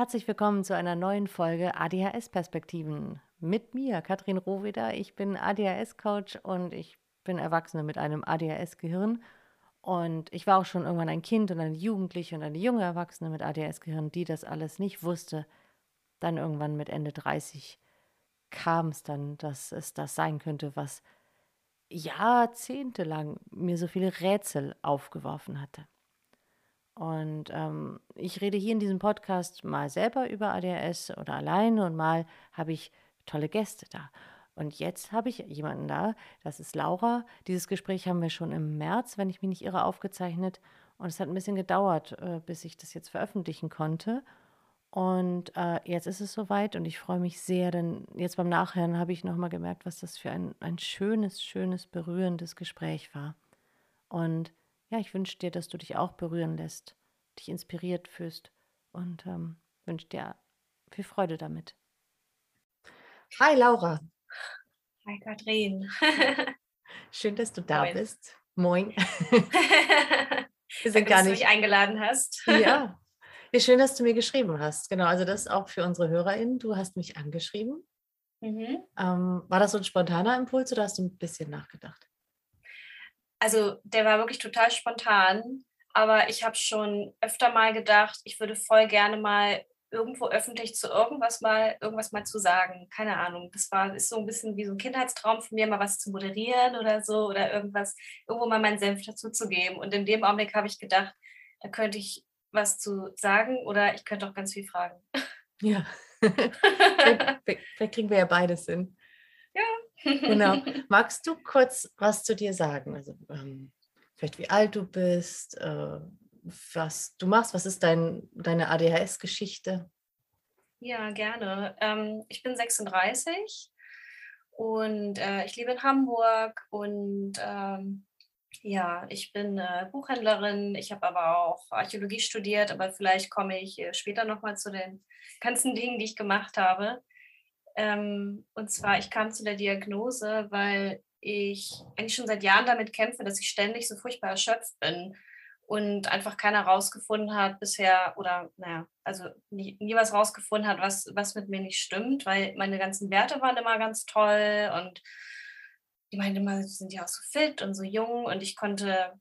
Herzlich willkommen zu einer neuen Folge ADHS-Perspektiven. Mit mir, Katrin Rohweder. Ich bin ADHS-Coach und ich bin Erwachsene mit einem ADHS-Gehirn. Und ich war auch schon irgendwann ein Kind und eine Jugendliche und eine junge Erwachsene mit ADHS-Gehirn, die das alles nicht wusste. Dann irgendwann mit Ende 30 kam es dann, dass es das sein könnte, was jahrzehntelang mir so viele Rätsel aufgeworfen hatte. Und ähm, ich rede hier in diesem Podcast mal selber über ADHS oder alleine und mal habe ich tolle Gäste da. Und jetzt habe ich jemanden da, das ist Laura. Dieses Gespräch haben wir schon im März, wenn ich mich nicht irre, aufgezeichnet. Und es hat ein bisschen gedauert, äh, bis ich das jetzt veröffentlichen konnte. Und äh, jetzt ist es soweit und ich freue mich sehr, denn jetzt beim Nachhören habe ich nochmal gemerkt, was das für ein, ein schönes, schönes, berührendes Gespräch war. Und ja, ich wünsche dir, dass du dich auch berühren lässt, dich inspiriert fühlst und ähm, wünsche dir viel Freude damit. Hi Laura. Hi Katrin. Schön, dass du da Moin. bist. Moin. Wir sind Danke, gar dass du nicht. mich eingeladen hast. Ja. ja, schön, dass du mir geschrieben hast. Genau, also das ist auch für unsere HörerInnen. Du hast mich angeschrieben. Mhm. Ähm, war das so ein spontaner Impuls oder hast du ein bisschen nachgedacht? Also der war wirklich total spontan, aber ich habe schon öfter mal gedacht, ich würde voll gerne mal irgendwo öffentlich zu irgendwas mal irgendwas mal zu sagen. Keine Ahnung. Das war ist so ein bisschen wie so ein Kindheitstraum von mir, mal was zu moderieren oder so oder irgendwas, irgendwo mal meinen Senf dazu zu geben. Und in dem Augenblick habe ich gedacht, da könnte ich was zu sagen oder ich könnte auch ganz viel fragen. Ja. vielleicht, kriegen wir ja beides hin. Genau. Magst du kurz was zu dir sagen? Also ähm, vielleicht wie alt du bist, äh, was du machst, was ist dein, deine ADHS-Geschichte? Ja, gerne. Ähm, ich bin 36 und äh, ich lebe in Hamburg und ähm, ja, ich bin äh, Buchhändlerin. Ich habe aber auch Archäologie studiert, aber vielleicht komme ich äh, später nochmal zu den ganzen Dingen, die ich gemacht habe. Ähm, und zwar, ich kam zu der Diagnose, weil ich eigentlich schon seit Jahren damit kämpfe, dass ich ständig so furchtbar erschöpft bin und einfach keiner rausgefunden hat bisher oder naja, also nie, nie was rausgefunden hat, was, was mit mir nicht stimmt, weil meine ganzen Werte waren immer ganz toll und die meinten immer, sie sind ja auch so fit und so jung und ich konnte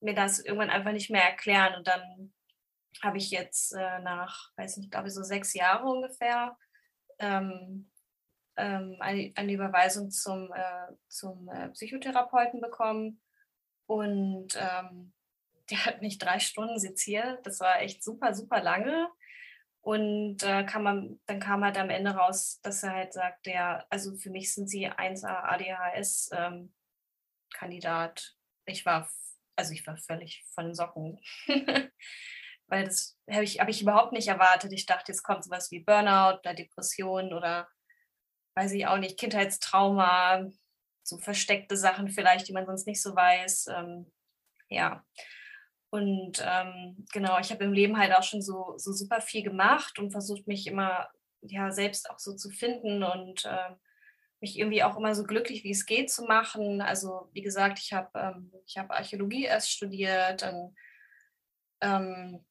mir das irgendwann einfach nicht mehr erklären. Und dann habe ich jetzt äh, nach, weiß nicht, glaube ich so sechs Jahre ungefähr ähm, ähm, eine, eine Überweisung zum, äh, zum äh, Psychotherapeuten bekommen und ähm, der hat mich drei Stunden seziert. Das war echt super, super lange. Und äh, kam man, dann kam halt am Ende raus, dass er halt sagt, der, also für mich sind sie 1A ADHS-Kandidat. ich war, also ich war völlig von den Socken. Weil das habe ich, hab ich überhaupt nicht erwartet. Ich dachte, jetzt kommt sowas wie Burnout oder Depression oder weiß ich auch nicht, Kindheitstrauma, so versteckte Sachen vielleicht, die man sonst nicht so weiß. Ähm, ja. Und ähm, genau, ich habe im Leben halt auch schon so, so super viel gemacht und versucht mich immer ja selbst auch so zu finden und ähm, mich irgendwie auch immer so glücklich wie es geht zu machen. Also wie gesagt, ich habe ähm, habe Archäologie erst studiert, dann ähm,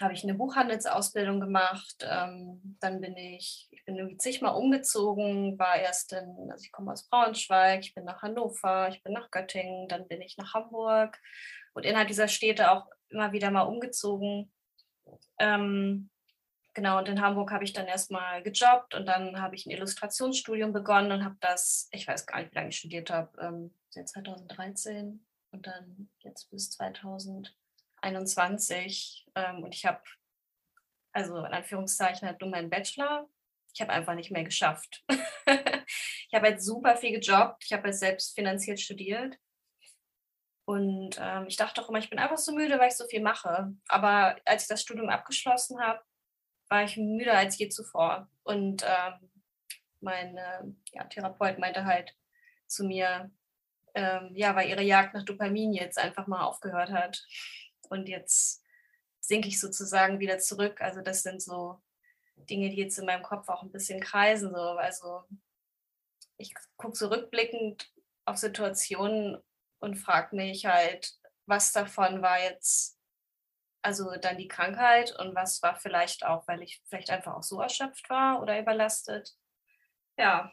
habe ich eine Buchhandelsausbildung gemacht. Ähm, dann bin ich, ich bin zigmal umgezogen, war erst in, also ich komme aus Braunschweig, ich bin nach Hannover, ich bin nach Göttingen, dann bin ich nach Hamburg und innerhalb dieser Städte auch immer wieder mal umgezogen. Ähm, genau, und in Hamburg habe ich dann erstmal gejobbt und dann habe ich ein Illustrationsstudium begonnen und habe das, ich weiß gar nicht, wie lange ich studiert habe, ähm, seit 2013 und dann jetzt bis 2021. Ähm, und ich habe, also in Anführungszeichen, halt nur meinen Bachelor. Ich habe einfach nicht mehr geschafft. ich habe halt super viel gejobbt. Ich habe halt selbst finanziert studiert. Und ähm, ich dachte auch immer, ich bin einfach so müde, weil ich so viel mache. Aber als ich das Studium abgeschlossen habe, war ich müder als je zuvor. Und ähm, mein äh, ja, Therapeut meinte halt zu mir, ähm, ja, weil ihre Jagd nach Dopamin jetzt einfach mal aufgehört hat. Und jetzt sinke ich sozusagen wieder zurück. Also das sind so Dinge, die jetzt in meinem Kopf auch ein bisschen kreisen. So. Also ich gucke so rückblickend auf Situationen und frage mich halt, was davon war jetzt also dann die Krankheit und was war vielleicht auch, weil ich vielleicht einfach auch so erschöpft war oder überlastet. Ja,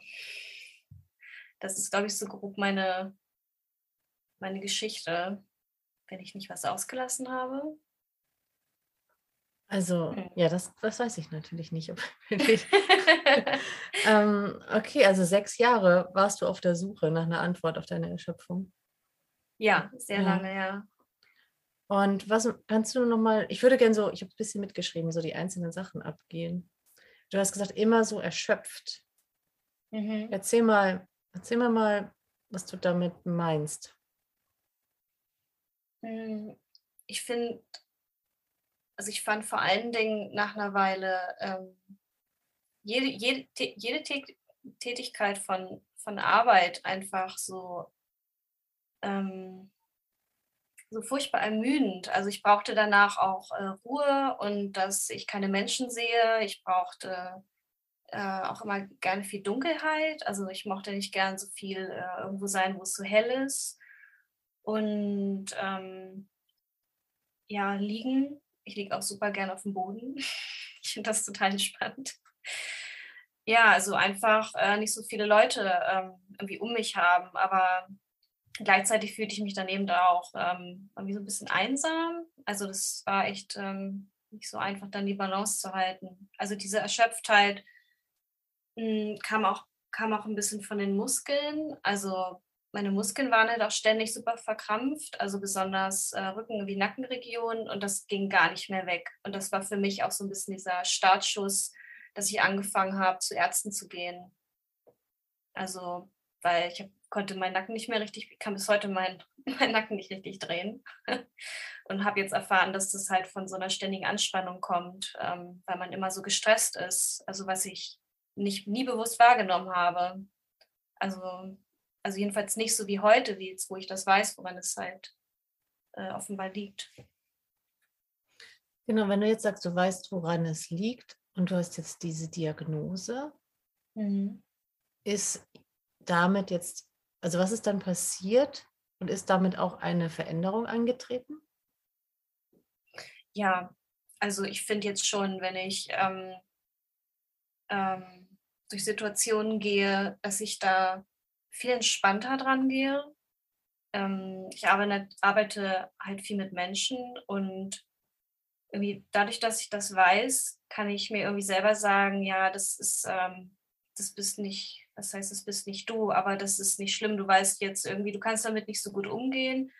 das ist, glaube ich, so grob meine, meine Geschichte, wenn ich nicht was ausgelassen habe. Also, hm. ja, das, das weiß ich natürlich nicht. ähm, okay, also sechs Jahre warst du auf der Suche nach einer Antwort auf deine Erschöpfung. Ja, sehr ja. lange, ja. Und was kannst du nochmal, ich würde gerne so, ich habe ein bisschen mitgeschrieben, so die einzelnen Sachen abgehen. Du hast gesagt, immer so erschöpft. Mhm. Erzähl mal, erzähl mal mal, was du damit meinst. Hm, ich finde, also ich fand vor allen Dingen nach einer Weile ähm, jede, jede, jede Tätigkeit von, von Arbeit einfach so ähm, so furchtbar ermüdend. Also ich brauchte danach auch äh, Ruhe und dass ich keine Menschen sehe. Ich brauchte äh, auch immer gerne viel Dunkelheit. Also ich mochte nicht gern so viel äh, irgendwo sein, wo es so hell ist. Und ähm, ja, liegen. Ich liege auch super gern auf dem Boden. ich finde das total entspannt. Ja, also einfach äh, nicht so viele Leute ähm, irgendwie um mich haben, aber gleichzeitig fühlte ich mich daneben da auch ähm, irgendwie so ein bisschen einsam. Also das war echt ähm, nicht so einfach, dann die Balance zu halten. Also diese Erschöpftheit mh, hm, kam, auch, kam auch ein bisschen von den Muskeln. Also meine Muskeln waren halt auch ständig super verkrampft, also besonders äh, Rücken- wie Nackenregion und das ging gar nicht mehr weg. Und das war für mich auch so ein bisschen dieser Startschuss, dass ich angefangen habe, zu Ärzten zu gehen. Also, weil ich habe konnte meinen Nacken nicht mehr richtig, kann bis heute meinen mein Nacken nicht richtig drehen. Und habe jetzt erfahren, dass das halt von so einer ständigen Anspannung kommt, ähm, weil man immer so gestresst ist. Also was ich nicht, nie bewusst wahrgenommen habe. Also, also jedenfalls nicht so wie heute, wie jetzt, wo ich das weiß, woran es halt äh, offenbar liegt. Genau, wenn du jetzt sagst, du weißt, woran es liegt und du hast jetzt diese Diagnose, mhm. ist damit jetzt also was ist dann passiert und ist damit auch eine Veränderung angetreten? Ja, also ich finde jetzt schon, wenn ich ähm, ähm, durch Situationen gehe, dass ich da viel entspannter dran gehe. Ähm, ich arbeite, arbeite halt viel mit Menschen und irgendwie dadurch, dass ich das weiß, kann ich mir irgendwie selber sagen, ja, das ist, ähm, das bist nicht das heißt, es bist nicht du, aber das ist nicht schlimm. Du weißt jetzt irgendwie, du kannst damit nicht so gut umgehen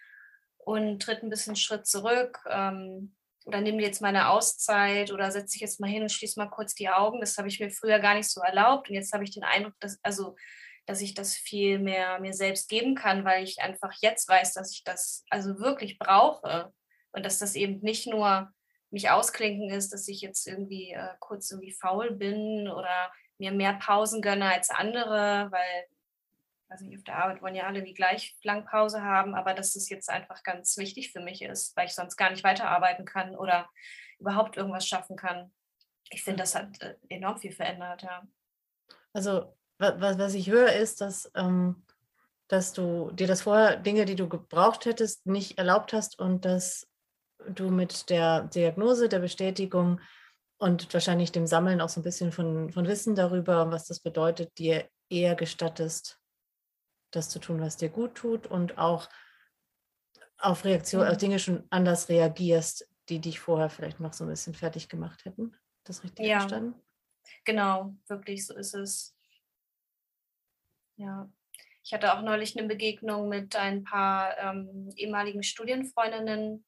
und tritt ein bisschen Schritt zurück. Ähm, oder nimm dir jetzt mal eine Auszeit oder setz dich jetzt mal hin und schließ mal kurz die Augen. Das habe ich mir früher gar nicht so erlaubt. Und jetzt habe ich den Eindruck, dass, also, dass ich das viel mehr mir selbst geben kann, weil ich einfach jetzt weiß, dass ich das also wirklich brauche. Und dass das eben nicht nur mich ausklinken ist, dass ich jetzt irgendwie äh, kurz irgendwie faul bin oder mir mehr Pausen gönne als andere, weil weiß nicht, auf der Arbeit wollen ja alle die gleich lang Pause haben, aber dass das jetzt einfach ganz wichtig für mich ist, weil ich sonst gar nicht weiterarbeiten kann oder überhaupt irgendwas schaffen kann. Ich finde, das hat äh, enorm viel verändert, ja. Also, was, was ich höre, ist, dass, ähm, dass du dir das vorher, Dinge, die du gebraucht hättest, nicht erlaubt hast und dass du mit der Diagnose, der Bestätigung und wahrscheinlich dem Sammeln auch so ein bisschen von, von Wissen darüber, was das bedeutet, dir eher gestattest, das zu tun, was dir gut tut und auch auf Reaktion, mhm. auf Dinge schon anders reagierst, die dich vorher vielleicht noch so ein bisschen fertig gemacht hätten. Das richtig ja, verstanden? Genau, wirklich so ist es. Ja. Ich hatte auch neulich eine Begegnung mit ein paar ähm, ehemaligen Studienfreundinnen,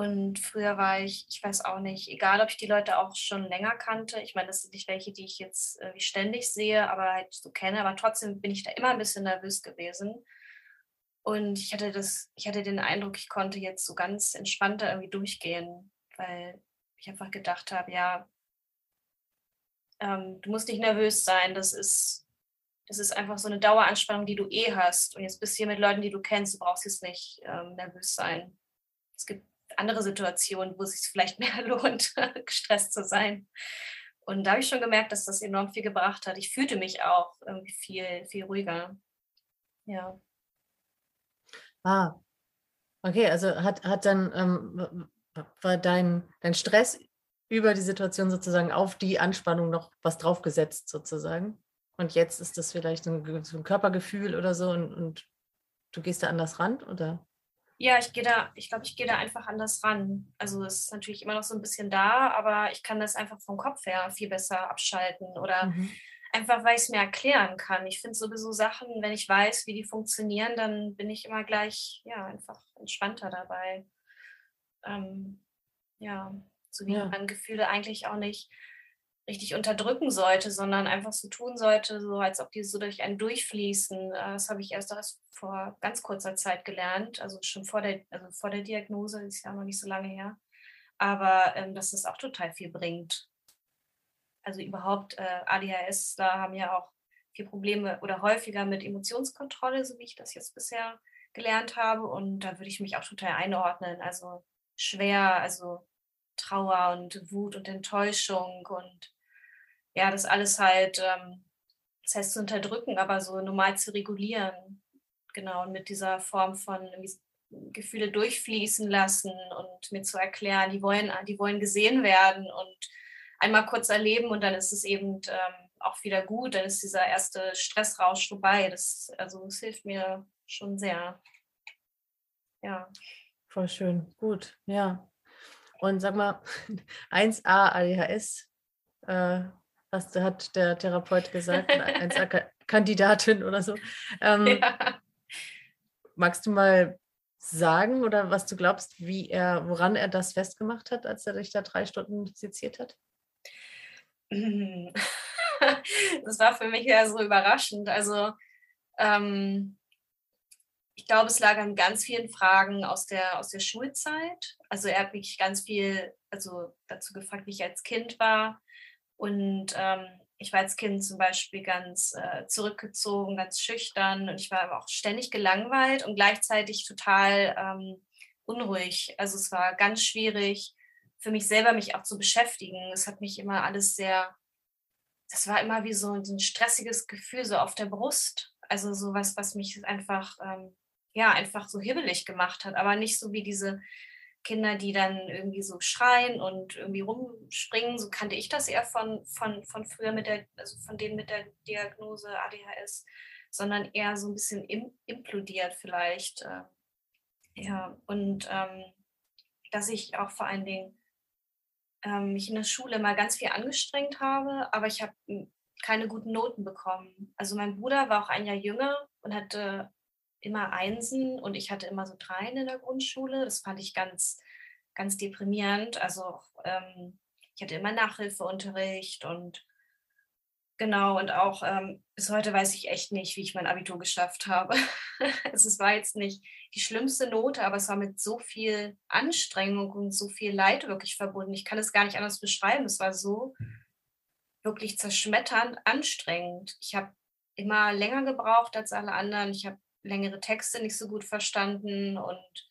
und früher war ich, ich weiß auch nicht, egal ob ich die Leute auch schon länger kannte. Ich meine, das sind nicht welche, die ich jetzt äh, ständig sehe, aber halt so kenne. Aber trotzdem bin ich da immer ein bisschen nervös gewesen. Und ich hatte das, ich hatte den Eindruck, ich konnte jetzt so ganz entspannter irgendwie durchgehen, weil ich einfach gedacht habe, ja, ähm, du musst nicht nervös sein. Das ist, das ist einfach so eine Daueranspannung, die du eh hast. Und jetzt bist du hier mit Leuten, die du kennst, du brauchst jetzt nicht ähm, nervös sein. Es gibt andere Situationen, wo es sich vielleicht mehr lohnt, gestresst zu sein. Und da habe ich schon gemerkt, dass das enorm viel gebracht hat. Ich fühlte mich auch irgendwie viel, viel ruhiger. Ja. Ah, okay, also hat, hat dann, ähm, war dein, dein Stress über die Situation sozusagen auf die Anspannung noch was draufgesetzt sozusagen. Und jetzt ist das vielleicht ein, so ein Körpergefühl oder so und, und du gehst da anders ran, oder? Ja, ich gehe da, ich glaube, ich gehe da einfach anders ran. Also es ist natürlich immer noch so ein bisschen da, aber ich kann das einfach vom Kopf her viel besser abschalten oder mhm. einfach, weil ich es mir erklären kann. Ich finde sowieso Sachen, wenn ich weiß, wie die funktionieren, dann bin ich immer gleich, ja, einfach entspannter dabei. Ähm, ja, so wie ja. man Gefühle eigentlich auch nicht richtig unterdrücken sollte, sondern einfach so tun sollte, so als ob die so durch einen durchfließen. Äh, das habe ich erst, vor ganz kurzer Zeit gelernt, also schon vor der, also vor der Diagnose, das ist ja noch nicht so lange her. Aber ähm, dass es auch total viel bringt. Also überhaupt äh, ADHS, da haben ja auch viel Probleme oder häufiger mit Emotionskontrolle, so wie ich das jetzt bisher gelernt habe. Und da würde ich mich auch total einordnen. Also schwer, also Trauer und Wut und Enttäuschung und ja, das alles halt, ähm, das heißt zu unterdrücken, aber so normal zu regulieren. Genau, und mit dieser Form von Gefühle durchfließen lassen und mir zu erklären, die wollen, die wollen gesehen werden und einmal kurz erleben und dann ist es eben ähm, auch wieder gut, dann ist dieser erste Stressrausch vorbei. Das, also das hilft mir schon sehr. Ja. Voll schön, gut, ja. Und sag mal, 1a ADHS, äh, was hat der Therapeut gesagt, 1a-Kandidatin oder so. Ähm, ja. Magst du mal sagen oder was du glaubst, wie er, woran er das festgemacht hat, als er dich da drei Stunden seziert hat? Das war für mich ja so überraschend. Also ähm, ich glaube, es lag an ganz vielen Fragen aus der, aus der Schulzeit. Also er hat mich ganz viel also dazu gefragt, wie ich als Kind war. Und ähm, ich war als Kind zum Beispiel ganz äh, zurückgezogen, ganz schüchtern und ich war aber auch ständig gelangweilt und gleichzeitig total ähm, unruhig. Also es war ganz schwierig für mich selber, mich auch zu beschäftigen. Es hat mich immer alles sehr, das war immer wie so ein stressiges Gefühl so auf der Brust. Also sowas, was mich einfach ähm, ja, einfach so hibbelig gemacht hat, aber nicht so wie diese Kinder, die dann irgendwie so schreien und irgendwie rumspringen. So kannte ich das eher von, von, von früher mit der, also von denen mit der Diagnose ADHS, sondern eher so ein bisschen im, implodiert vielleicht. Äh, ja, und ähm, dass ich auch vor allen Dingen ähm, mich in der Schule mal ganz viel angestrengt habe, aber ich habe hm, keine guten Noten bekommen. Also mein Bruder war auch ein Jahr jünger und hatte immer Einsen und ich hatte immer so Dreien in der Grundschule. Das fand ich ganz, ganz deprimierend. Also ähm, ich hatte immer Nachhilfeunterricht und genau, und auch ähm, bis heute weiß ich echt nicht, wie ich mein Abitur geschafft habe. es war jetzt nicht die schlimmste Note, aber es war mit so viel Anstrengung und so viel Leid wirklich verbunden. Ich kann es gar nicht anders beschreiben. Es war so wirklich zerschmetternd anstrengend. Ich habe immer länger gebraucht als alle anderen. Ich habe längere Texte nicht so gut verstanden und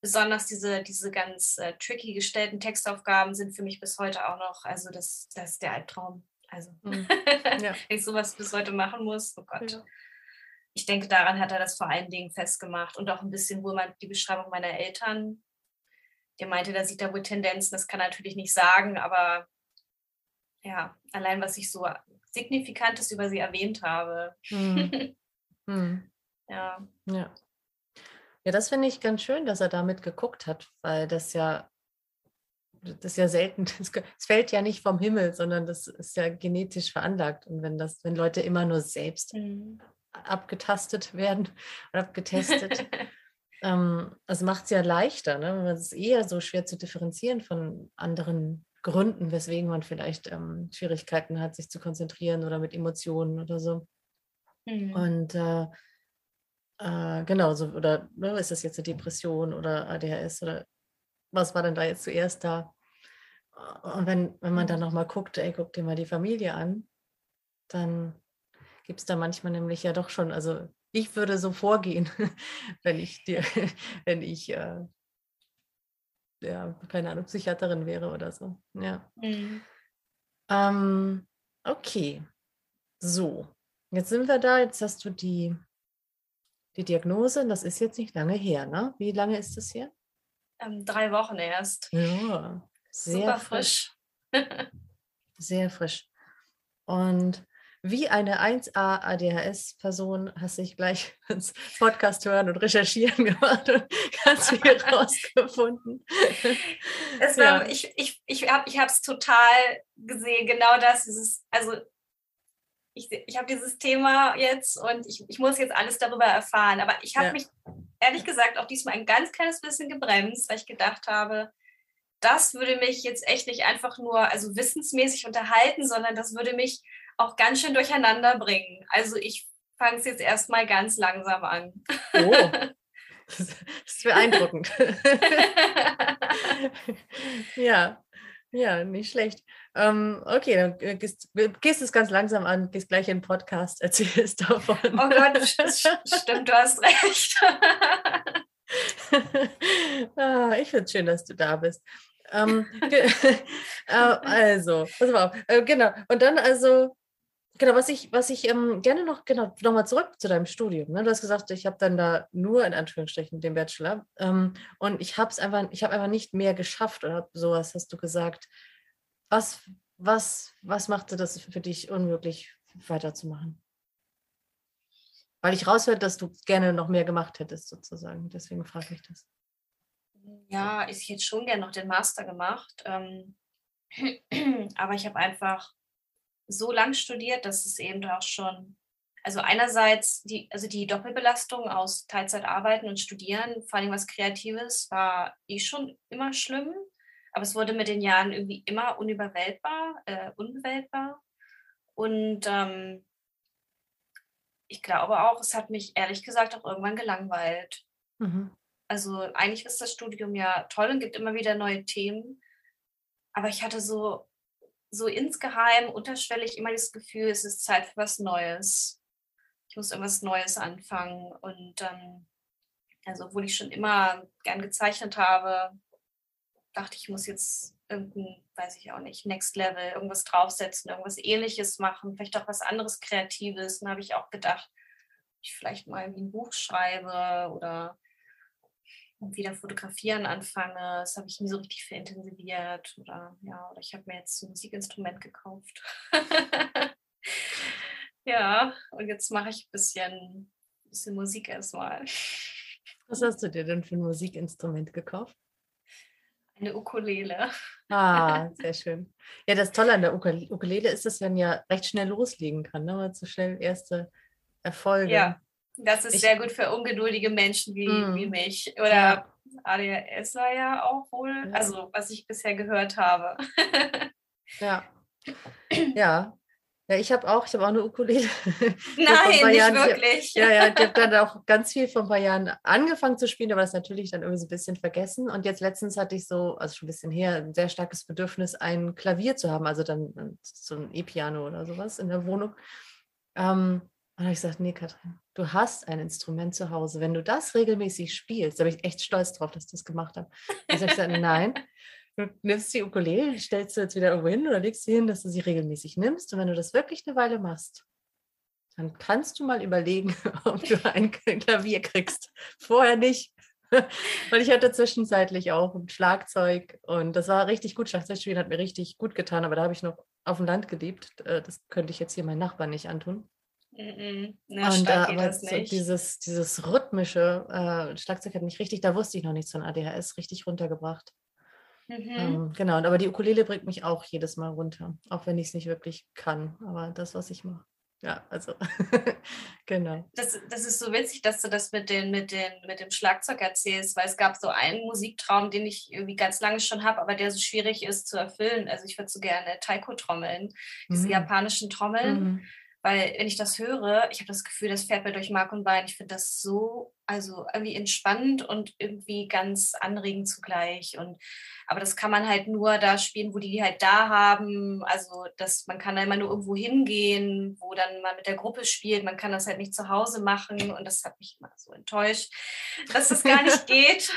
besonders diese, diese ganz äh, tricky gestellten Textaufgaben sind für mich bis heute auch noch, also das, das ist der Albtraum. Also, mhm. ja. wenn ich sowas bis heute machen muss, oh Gott. Ja. Ich denke, daran hat er das vor allen Dingen festgemacht und auch ein bisschen wohl die Beschreibung meiner Eltern. Der meinte, da sieht er wohl Tendenzen, das kann er natürlich nicht sagen, aber ja, allein was ich so Signifikantes über sie erwähnt habe. Mhm. mhm. Ja. Ja. Ja, das finde ich ganz schön, dass er damit geguckt hat, weil das ja, das ist ja selten, es fällt ja nicht vom Himmel, sondern das ist ja genetisch veranlagt. Und wenn das, wenn Leute immer nur selbst mhm. abgetastet werden oder abgetestet, ähm, das macht es ja leichter. Ne? Es ist eher so schwer zu differenzieren von anderen Gründen, weswegen man vielleicht ähm, Schwierigkeiten hat, sich zu konzentrieren oder mit Emotionen oder so. Mhm. Und äh, äh, genau, so, oder ne, ist das jetzt eine Depression oder ADHS oder was war denn da jetzt zuerst da? Und wenn, wenn man dann nochmal guckt, ey, guck dir mal die Familie an, dann gibt es da manchmal nämlich ja doch schon, also ich würde so vorgehen, wenn ich dir, wenn ich äh, ja, keine Ahnung, Psychiaterin wäre oder so. Ja. Mhm. Ähm, okay. So, jetzt sind wir da, jetzt hast du die die Diagnose, das ist jetzt nicht lange her, ne? Wie lange ist das her? ähm, drei Wochen erst. Ja, sehr Super frisch. frisch. Sehr frisch. Und wie eine 1A ADHS-Person hast du dich gleich ins Podcast hören und recherchieren gemacht und ganz viel rausgefunden. Es war, Ich, ich, ich habe es total gesehen, genau das. Dieses, also ich, ich habe dieses Thema jetzt und ich, ich muss jetzt alles darüber erfahren. Aber ich habe ja. mich ehrlich gesagt auch diesmal ein ganz kleines bisschen gebremst, weil ich gedacht habe, das würde mich jetzt echt nicht einfach nur also wissensmäßig unterhalten, sondern das würde mich auch ganz schön durcheinander bringen. Also ich fange es jetzt erstmal ganz langsam an. Oh. Das ist beeindruckend. ja, ja, nicht schlecht. Ähm, okay, dann gehst, gehst es ganz langsam an, gehst gleich in den Podcast, erzählst davon. Oh Gott, stimmt, du hast recht. ah, ich finde es schön, dass du da bist. Ähm, äh, also, pass mal auf. Äh, genau. Und dann also, genau, was ich, was ich ähm, gerne noch, genau, nochmal zurück zu deinem Studium. Ne? Du hast gesagt, ich habe dann da nur in Anführungsstrichen den Bachelor. Ähm, und ich habe es einfach, ich habe einfach nicht mehr geschafft oder sowas, hast du gesagt. Was, was, was machte das für dich unmöglich weiterzumachen? Weil ich raushöre, dass du gerne noch mehr gemacht hättest, sozusagen. Deswegen frage ich das. Ja, ich hätte schon gerne noch den Master gemacht. Ähm, aber ich habe einfach so lang studiert, dass es eben auch schon, also einerseits die, also die Doppelbelastung aus Teilzeit arbeiten und studieren, vor allem was Kreatives, war eh schon immer schlimm. Aber es wurde mit den Jahren irgendwie immer unüberwältbar, äh, unbewältbar. Und ähm, ich glaube auch, es hat mich ehrlich gesagt auch irgendwann gelangweilt. Mhm. Also eigentlich ist das Studium ja toll und gibt immer wieder neue Themen. Aber ich hatte so, so insgeheim, unterschwellig immer das Gefühl, es ist Zeit für was Neues. Ich muss irgendwas Neues anfangen. Und ähm, also, obwohl ich schon immer gern gezeichnet habe, dachte ich, muss jetzt irgendein, weiß ich auch nicht, Next Level, irgendwas draufsetzen, irgendwas ähnliches machen, vielleicht auch was anderes Kreatives. Dann habe ich auch gedacht, ich vielleicht mal ein Buch schreibe oder wieder fotografieren anfange. Das habe ich nie so richtig für intensiviert. Oder ja, oder ich habe mir jetzt ein Musikinstrument gekauft. ja, und jetzt mache ich ein bisschen, bisschen Musik erstmal. Was hast du dir denn für ein Musikinstrument gekauft? Eine Ukulele. Ah, sehr schön. Ja, das Tolle an der Ukulele ist, dass man ja recht schnell loslegen kann, ne? man so schnell erste Erfolge. Ja, das ist ich, sehr gut für ungeduldige Menschen wie, mm, wie mich. Oder ja. ADHS war ja auch wohl, ja. also was ich bisher gehört habe. ja. Ja. Ja, ich habe auch, ich habe auch eine Ukulele. Nein, nicht Jahren, wirklich. Ja, ja, ich habe dann auch ganz viel vor ein paar Jahren angefangen zu spielen, aber das natürlich dann irgendwie so ein bisschen vergessen. Und jetzt letztens hatte ich so, also schon ein bisschen her, ein sehr starkes Bedürfnis, ein Klavier zu haben, also dann äh, so ein E-Piano oder sowas in der Wohnung. Ähm, und habe ich gesagt, nee, Katrin, du hast ein Instrument zu Hause. Wenn du das regelmäßig spielst, da bin ich echt stolz drauf, dass ich das gemacht habe. Ich habe gesagt, nein, du nimmst die Ukulele, stellst du jetzt wieder irgendwo hin oder legst sie hin, dass du sie regelmäßig nimmst. Und wenn du das wirklich eine Weile machst, dann kannst du mal überlegen, ob du ein Klavier kriegst. Vorher nicht. Weil ich hatte zwischenzeitlich auch ein Schlagzeug und das war richtig gut. Schlagzeugspielen hat mir richtig gut getan, aber da habe ich noch auf dem Land gelebt. Äh, das könnte ich jetzt hier meinen Nachbarn nicht antun. Mm Na, und äh, aber so dieses, dieses rhythmische äh, Schlagzeug hat mich richtig, da wusste ich noch nichts von ADHS, richtig runtergebracht. Mhm. Ähm, genau, aber die Ukulele bringt mich auch jedes Mal runter, auch wenn ich es nicht wirklich kann. Aber das, was ich mache. Ja, also genau. Das, das ist so witzig, dass du das mit, den, mit, den, mit dem Schlagzeug erzählst, weil es gab so einen Musiktraum, den ich irgendwie ganz lange schon habe, aber der so schwierig ist zu erfüllen. Also ich würde so gerne Taiko trommeln, diese mhm. japanischen Trommeln. Mhm. Weil wenn ich das höre, ich habe das Gefühl, das fährt mir durch Mark und Bein. Ich finde das so, also irgendwie entspannend und irgendwie ganz anregend zugleich. Und aber das kann man halt nur da spielen, wo die die halt da haben. Also das, man kann da immer nur irgendwo hingehen, wo dann man mit der Gruppe spielt. Man kann das halt nicht zu Hause machen und das hat mich immer so enttäuscht, dass das gar nicht geht.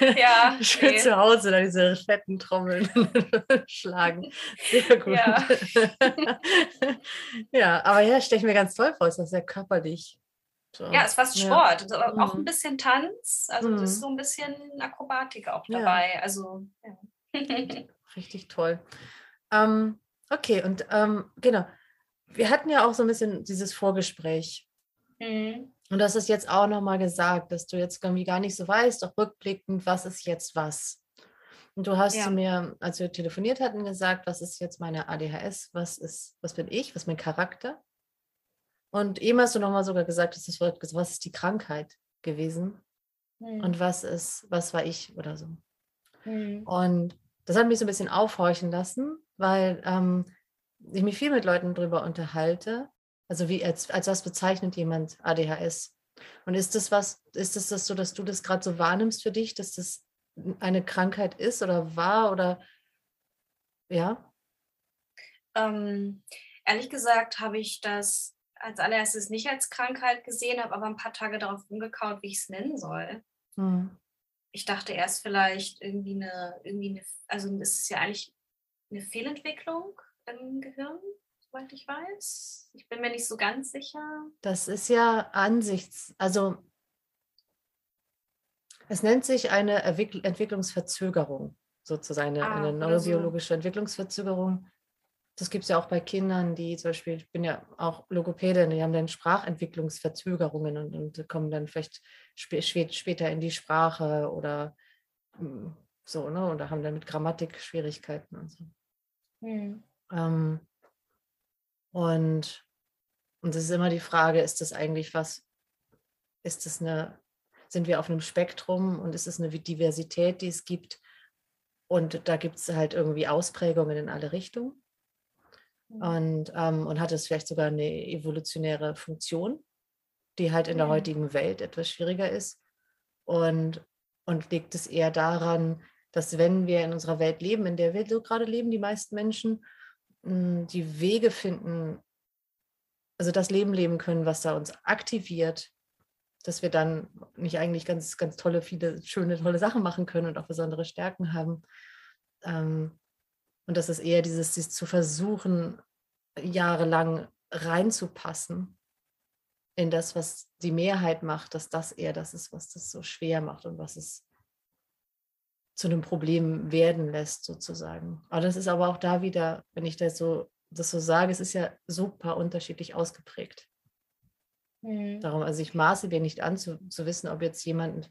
ja. Schön nee. zu Hause da diese fetten Trommeln schlagen. Sehr gut. Ja, ja aber ja, stelle ich mir ganz toll vor, ist das sehr körperlich. So. Ja, es ist fast Sport, ja. auch mhm. ein bisschen Tanz, also mhm. ist so ein bisschen Akrobatik auch dabei. Ja. Also ja. richtig toll. Ähm, okay, und ähm, genau, wir hatten ja auch so ein bisschen dieses Vorgespräch. Mhm. Und das ist jetzt auch nochmal gesagt, dass du jetzt irgendwie gar nicht so weißt, auch rückblickend, was ist jetzt was. Und du hast ja. zu mir, als wir telefoniert hatten, gesagt, was ist jetzt meine ADHS, was ist, was bin ich, was ist mein Charakter? Und eben hast du nochmal sogar gesagt, dass das Wort, was ist die Krankheit gewesen? Mhm. Und was ist, was war ich oder so? Mhm. Und das hat mich so ein bisschen aufhorchen lassen, weil ähm, ich mich viel mit Leuten darüber unterhalte. Also wie als, als was bezeichnet jemand ADHS? Und ist das was, ist das, das so, dass du das gerade so wahrnimmst für dich, dass das eine Krankheit ist oder war oder ja? Ähm, ehrlich gesagt habe ich das als allererstes nicht als Krankheit gesehen, habe aber ein paar Tage darauf rumgekaut, wie ich es nennen soll. Hm. Ich dachte erst vielleicht irgendwie eine, irgendwie eine, also es ist ja eigentlich eine Fehlentwicklung im Gehirn, soweit ich weiß. Ich bin mir nicht so ganz sicher. Das ist ja Ansichts, also es nennt sich eine Entwicklungsverzögerung, sozusagen eine, ah, eine neurobiologische so. Entwicklungsverzögerung. Das gibt es ja auch bei Kindern, die zum Beispiel, ich bin ja auch Logopädin, die haben dann Sprachentwicklungsverzögerungen und, und kommen dann vielleicht sp später in die Sprache oder hm, so, ne? Oder haben dann mit Grammatik Schwierigkeiten und so. Mhm. Ähm, und, und es ist immer die Frage, ist das eigentlich was, ist das eine, sind wir auf einem Spektrum und ist es eine Diversität, die es gibt? Und da gibt es halt irgendwie Ausprägungen in alle Richtungen. Mhm. Und, ähm, und hat es vielleicht sogar eine evolutionäre Funktion, die halt in der heutigen Welt etwas schwieriger ist. Und, und liegt es eher daran, dass wenn wir in unserer Welt leben, in der wir so gerade leben, die meisten Menschen, hm, die Wege finden, also das Leben leben können, was da uns aktiviert, dass wir dann nicht eigentlich ganz, ganz tolle, viele schöne, tolle Sachen machen können und auch besondere Stärken haben. Ähm, und das ist eher dieses, dieses zu versuchen, jahrelang reinzupassen in das, was die Mehrheit macht, dass das eher das ist, was das so schwer macht und was es zu einem Problem werden lässt, sozusagen. Aber das ist aber auch da wieder, wenn ich das so, das so sage, es ist ja super unterschiedlich ausgeprägt. Mhm. Darum, also ich maße mir nicht an, zu, zu wissen, ob jetzt jemand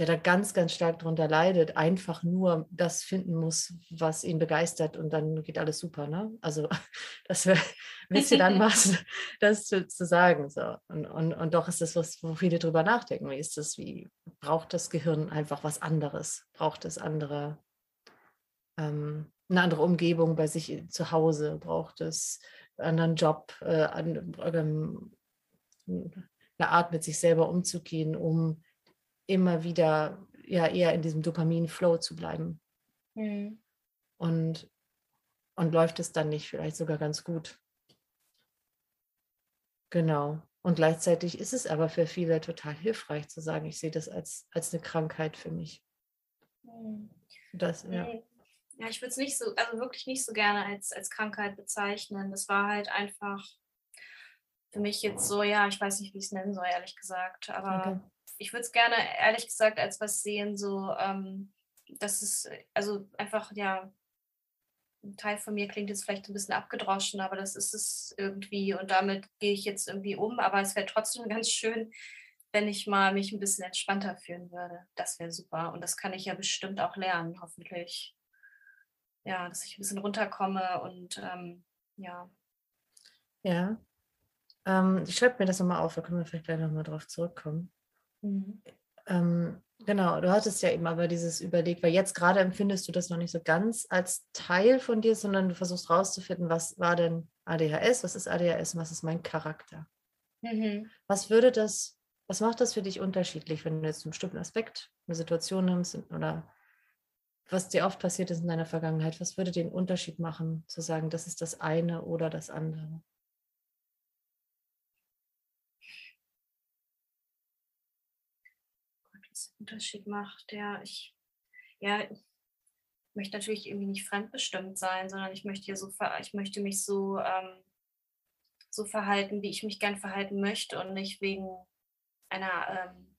der da ganz, ganz stark darunter leidet, einfach nur das finden muss, was ihn begeistert und dann geht alles super. Ne? Also das wäre ein bisschen anmaßen, das zu, zu, sagen. So. Und, und, und doch ist das was, wo viele drüber nachdenken. Wie ist das, wie braucht das Gehirn einfach was anderes? Braucht es andere, ähm, eine andere Umgebung bei sich zu Hause? Braucht es einen anderen Job, äh, an, ähm, eine Art mit sich selber umzugehen, um immer wieder ja eher in diesem Dopamin-Flow zu bleiben. Mhm. Und, und läuft es dann nicht vielleicht sogar ganz gut. Genau. Und gleichzeitig ist es aber für viele total hilfreich zu sagen, ich sehe das als, als eine Krankheit für mich. Mhm. Das, ja. ja, ich würde es nicht so, also wirklich nicht so gerne als, als Krankheit bezeichnen. Das war halt einfach für mich jetzt so, ja, ich weiß nicht, wie ich es nennen soll, ehrlich gesagt. Aber okay ich würde es gerne, ehrlich gesagt, als was sehen, so, ähm, dass es, also einfach, ja, ein Teil von mir klingt jetzt vielleicht ein bisschen abgedroschen, aber das ist es irgendwie und damit gehe ich jetzt irgendwie um. Aber es wäre trotzdem ganz schön, wenn ich mal mich ein bisschen entspannter fühlen würde. Das wäre super. Und das kann ich ja bestimmt auch lernen, hoffentlich. Ja, dass ich ein bisschen runterkomme und ähm, ja. Ja. Ähm, ich schreibe mir das nochmal auf, da können wir vielleicht gleich nochmal drauf zurückkommen. Mhm. Ähm, genau, du hattest ja eben aber dieses überlegt, weil jetzt gerade empfindest du das noch nicht so ganz als Teil von dir, sondern du versuchst rauszufinden, was war denn ADHS, was ist ADHS und was ist mein Charakter. Mhm. Was würde das, was macht das für dich unterschiedlich, wenn du jetzt einen bestimmten Aspekt, eine Situation nimmst oder was dir oft passiert ist in deiner Vergangenheit, was würde den Unterschied machen, zu sagen, das ist das eine oder das andere? Unterschied macht. Ja, ich, ja, ich möchte natürlich irgendwie nicht fremdbestimmt sein, sondern ich möchte ja so, ich möchte mich so ähm, so verhalten, wie ich mich gern verhalten möchte und nicht wegen einer, ähm,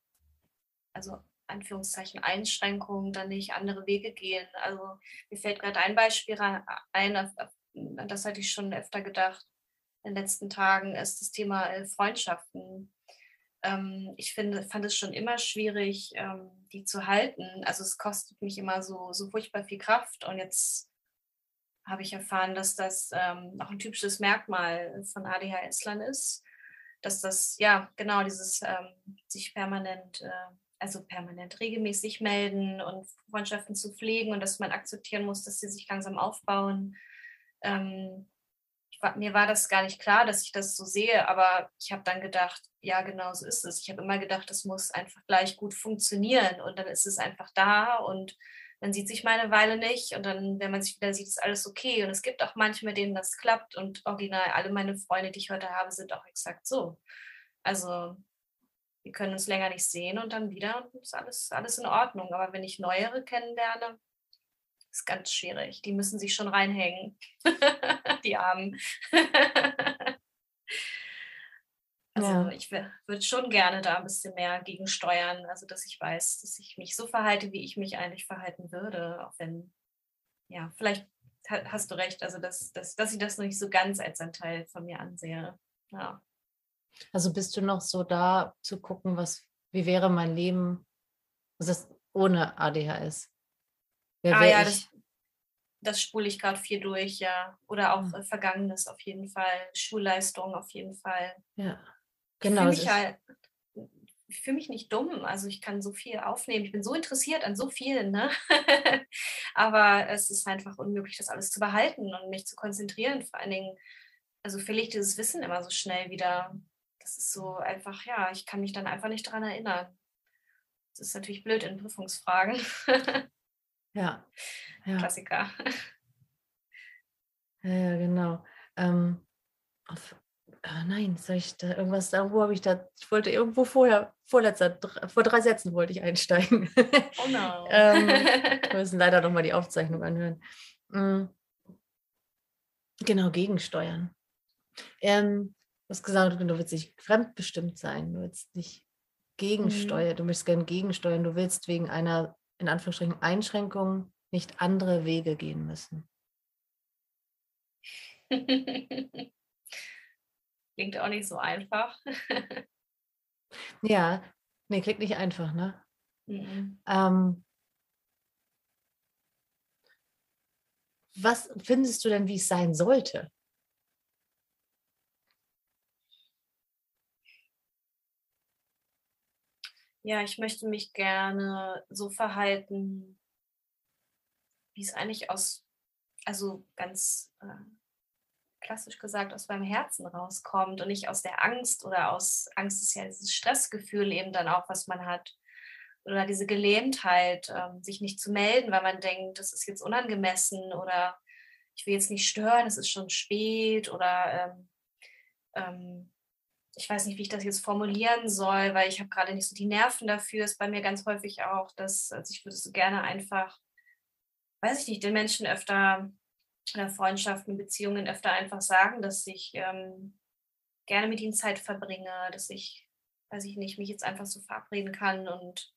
also Anführungszeichen Einschränkung, dann nicht andere Wege gehen. Also mir fällt gerade ein Beispiel ein, das hatte ich schon öfter gedacht in den letzten Tagen, ist das Thema äh, Freundschaften. Ähm, ich finde, fand es schon immer schwierig, ähm, die zu halten. Also es kostet mich immer so, so furchtbar viel Kraft und jetzt habe ich erfahren, dass das ähm, auch ein typisches Merkmal von ADHS-Lern ist, dass das, ja, genau, dieses ähm, sich permanent, äh, also permanent regelmäßig melden und Freundschaften zu pflegen und dass man akzeptieren muss, dass sie sich langsam aufbauen. Ähm, mir war das gar nicht klar, dass ich das so sehe, aber ich habe dann gedacht, ja, genau so ist es. Ich habe immer gedacht, das muss einfach gleich gut funktionieren und dann ist es einfach da und man sieht sich mal eine Weile nicht und dann, wenn man sich wieder sieht, ist alles okay. Und es gibt auch manche, mit denen das klappt und original alle meine Freunde, die ich heute habe, sind auch exakt so. Also wir können uns länger nicht sehen und dann wieder und ist alles, alles in Ordnung. Aber wenn ich neuere kennenlerne, ist ganz schwierig. Die müssen sich schon reinhängen. die Armen. Also ja. ich würde schon gerne da ein bisschen mehr gegensteuern, also dass ich weiß, dass ich mich so verhalte, wie ich mich eigentlich verhalten würde, auch wenn, ja, vielleicht hast du recht, also dass, dass, dass ich das noch nicht so ganz als ein Teil von mir ansehe. Ja. Also bist du noch so da zu gucken, was, wie wäre mein Leben also ohne ADHS? Wer ah ja, das, das spule ich gerade viel durch, ja. Oder auch mhm. Vergangenes auf jeden Fall, Schulleistung auf jeden Fall. Ja. Genau. Ich fühle mich, halt, fühl mich nicht dumm. Also ich kann so viel aufnehmen. Ich bin so interessiert an so vielen. Ne? Aber es ist einfach unmöglich, das alles zu behalten und mich zu konzentrieren. Vor allen Dingen, also verliere ich dieses Wissen immer so schnell wieder. Das ist so einfach, ja, ich kann mich dann einfach nicht daran erinnern. Das ist natürlich blöd in Prüfungsfragen. ja. ja. Klassiker. Ja, ja genau. Ähm, auf, ah, nein, soll ich da irgendwas sagen? Wo habe ich da? Ich wollte irgendwo vorher, vorletzter, vor drei Sätzen wollte ich einsteigen. Oh no. ähm, wir müssen leider nochmal die Aufzeichnung anhören. Mhm. Genau, gegensteuern. Ähm, du hast gesagt, du willst nicht fremdbestimmt sein, du willst nicht gegensteuern, mhm. du möchtest gerne gegensteuern, du willst wegen einer, in Anführungsstrichen, Einschränkung nicht andere Wege gehen müssen. Klingt auch nicht so einfach. ja, nee, klingt nicht einfach, ne? Mhm. Ähm, was findest du denn, wie es sein sollte? Ja, ich möchte mich gerne so verhalten, wie es eigentlich aus, also ganz äh, klassisch gesagt aus meinem Herzen rauskommt und nicht aus der Angst oder aus Angst ist ja dieses Stressgefühl eben dann auch, was man hat. Oder diese Gelähmtheit, ähm, sich nicht zu melden, weil man denkt, das ist jetzt unangemessen oder ich will jetzt nicht stören, es ist schon spät oder ähm, ähm, ich weiß nicht, wie ich das jetzt formulieren soll, weil ich habe gerade nicht so die Nerven dafür. Ist bei mir ganz häufig auch, dass also ich würde so gerne einfach, weiß ich nicht, den Menschen öfter oder Freundschaften, Beziehungen öfter einfach sagen, dass ich ähm, gerne mit ihnen Zeit verbringe, dass ich, weiß ich nicht, mich jetzt einfach so verabreden kann und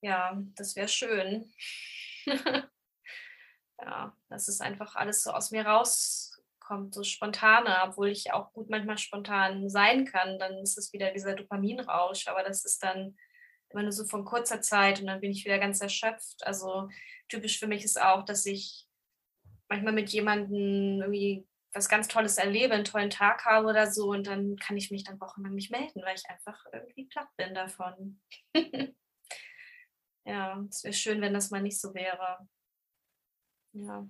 ja, das wäre schön. ja, dass es einfach alles so aus mir rauskommt, so spontaner, obwohl ich auch gut manchmal spontan sein kann, dann ist es wieder dieser Dopaminrausch, aber das ist dann immer nur so von kurzer Zeit und dann bin ich wieder ganz erschöpft. Also typisch für mich ist auch, dass ich manchmal mit jemandem irgendwie was ganz Tolles erlebe, einen tollen Tag habe oder so und dann kann ich mich dann wochenlang nicht melden, weil ich einfach irgendwie platt bin davon. ja, es wäre schön, wenn das mal nicht so wäre. Ja.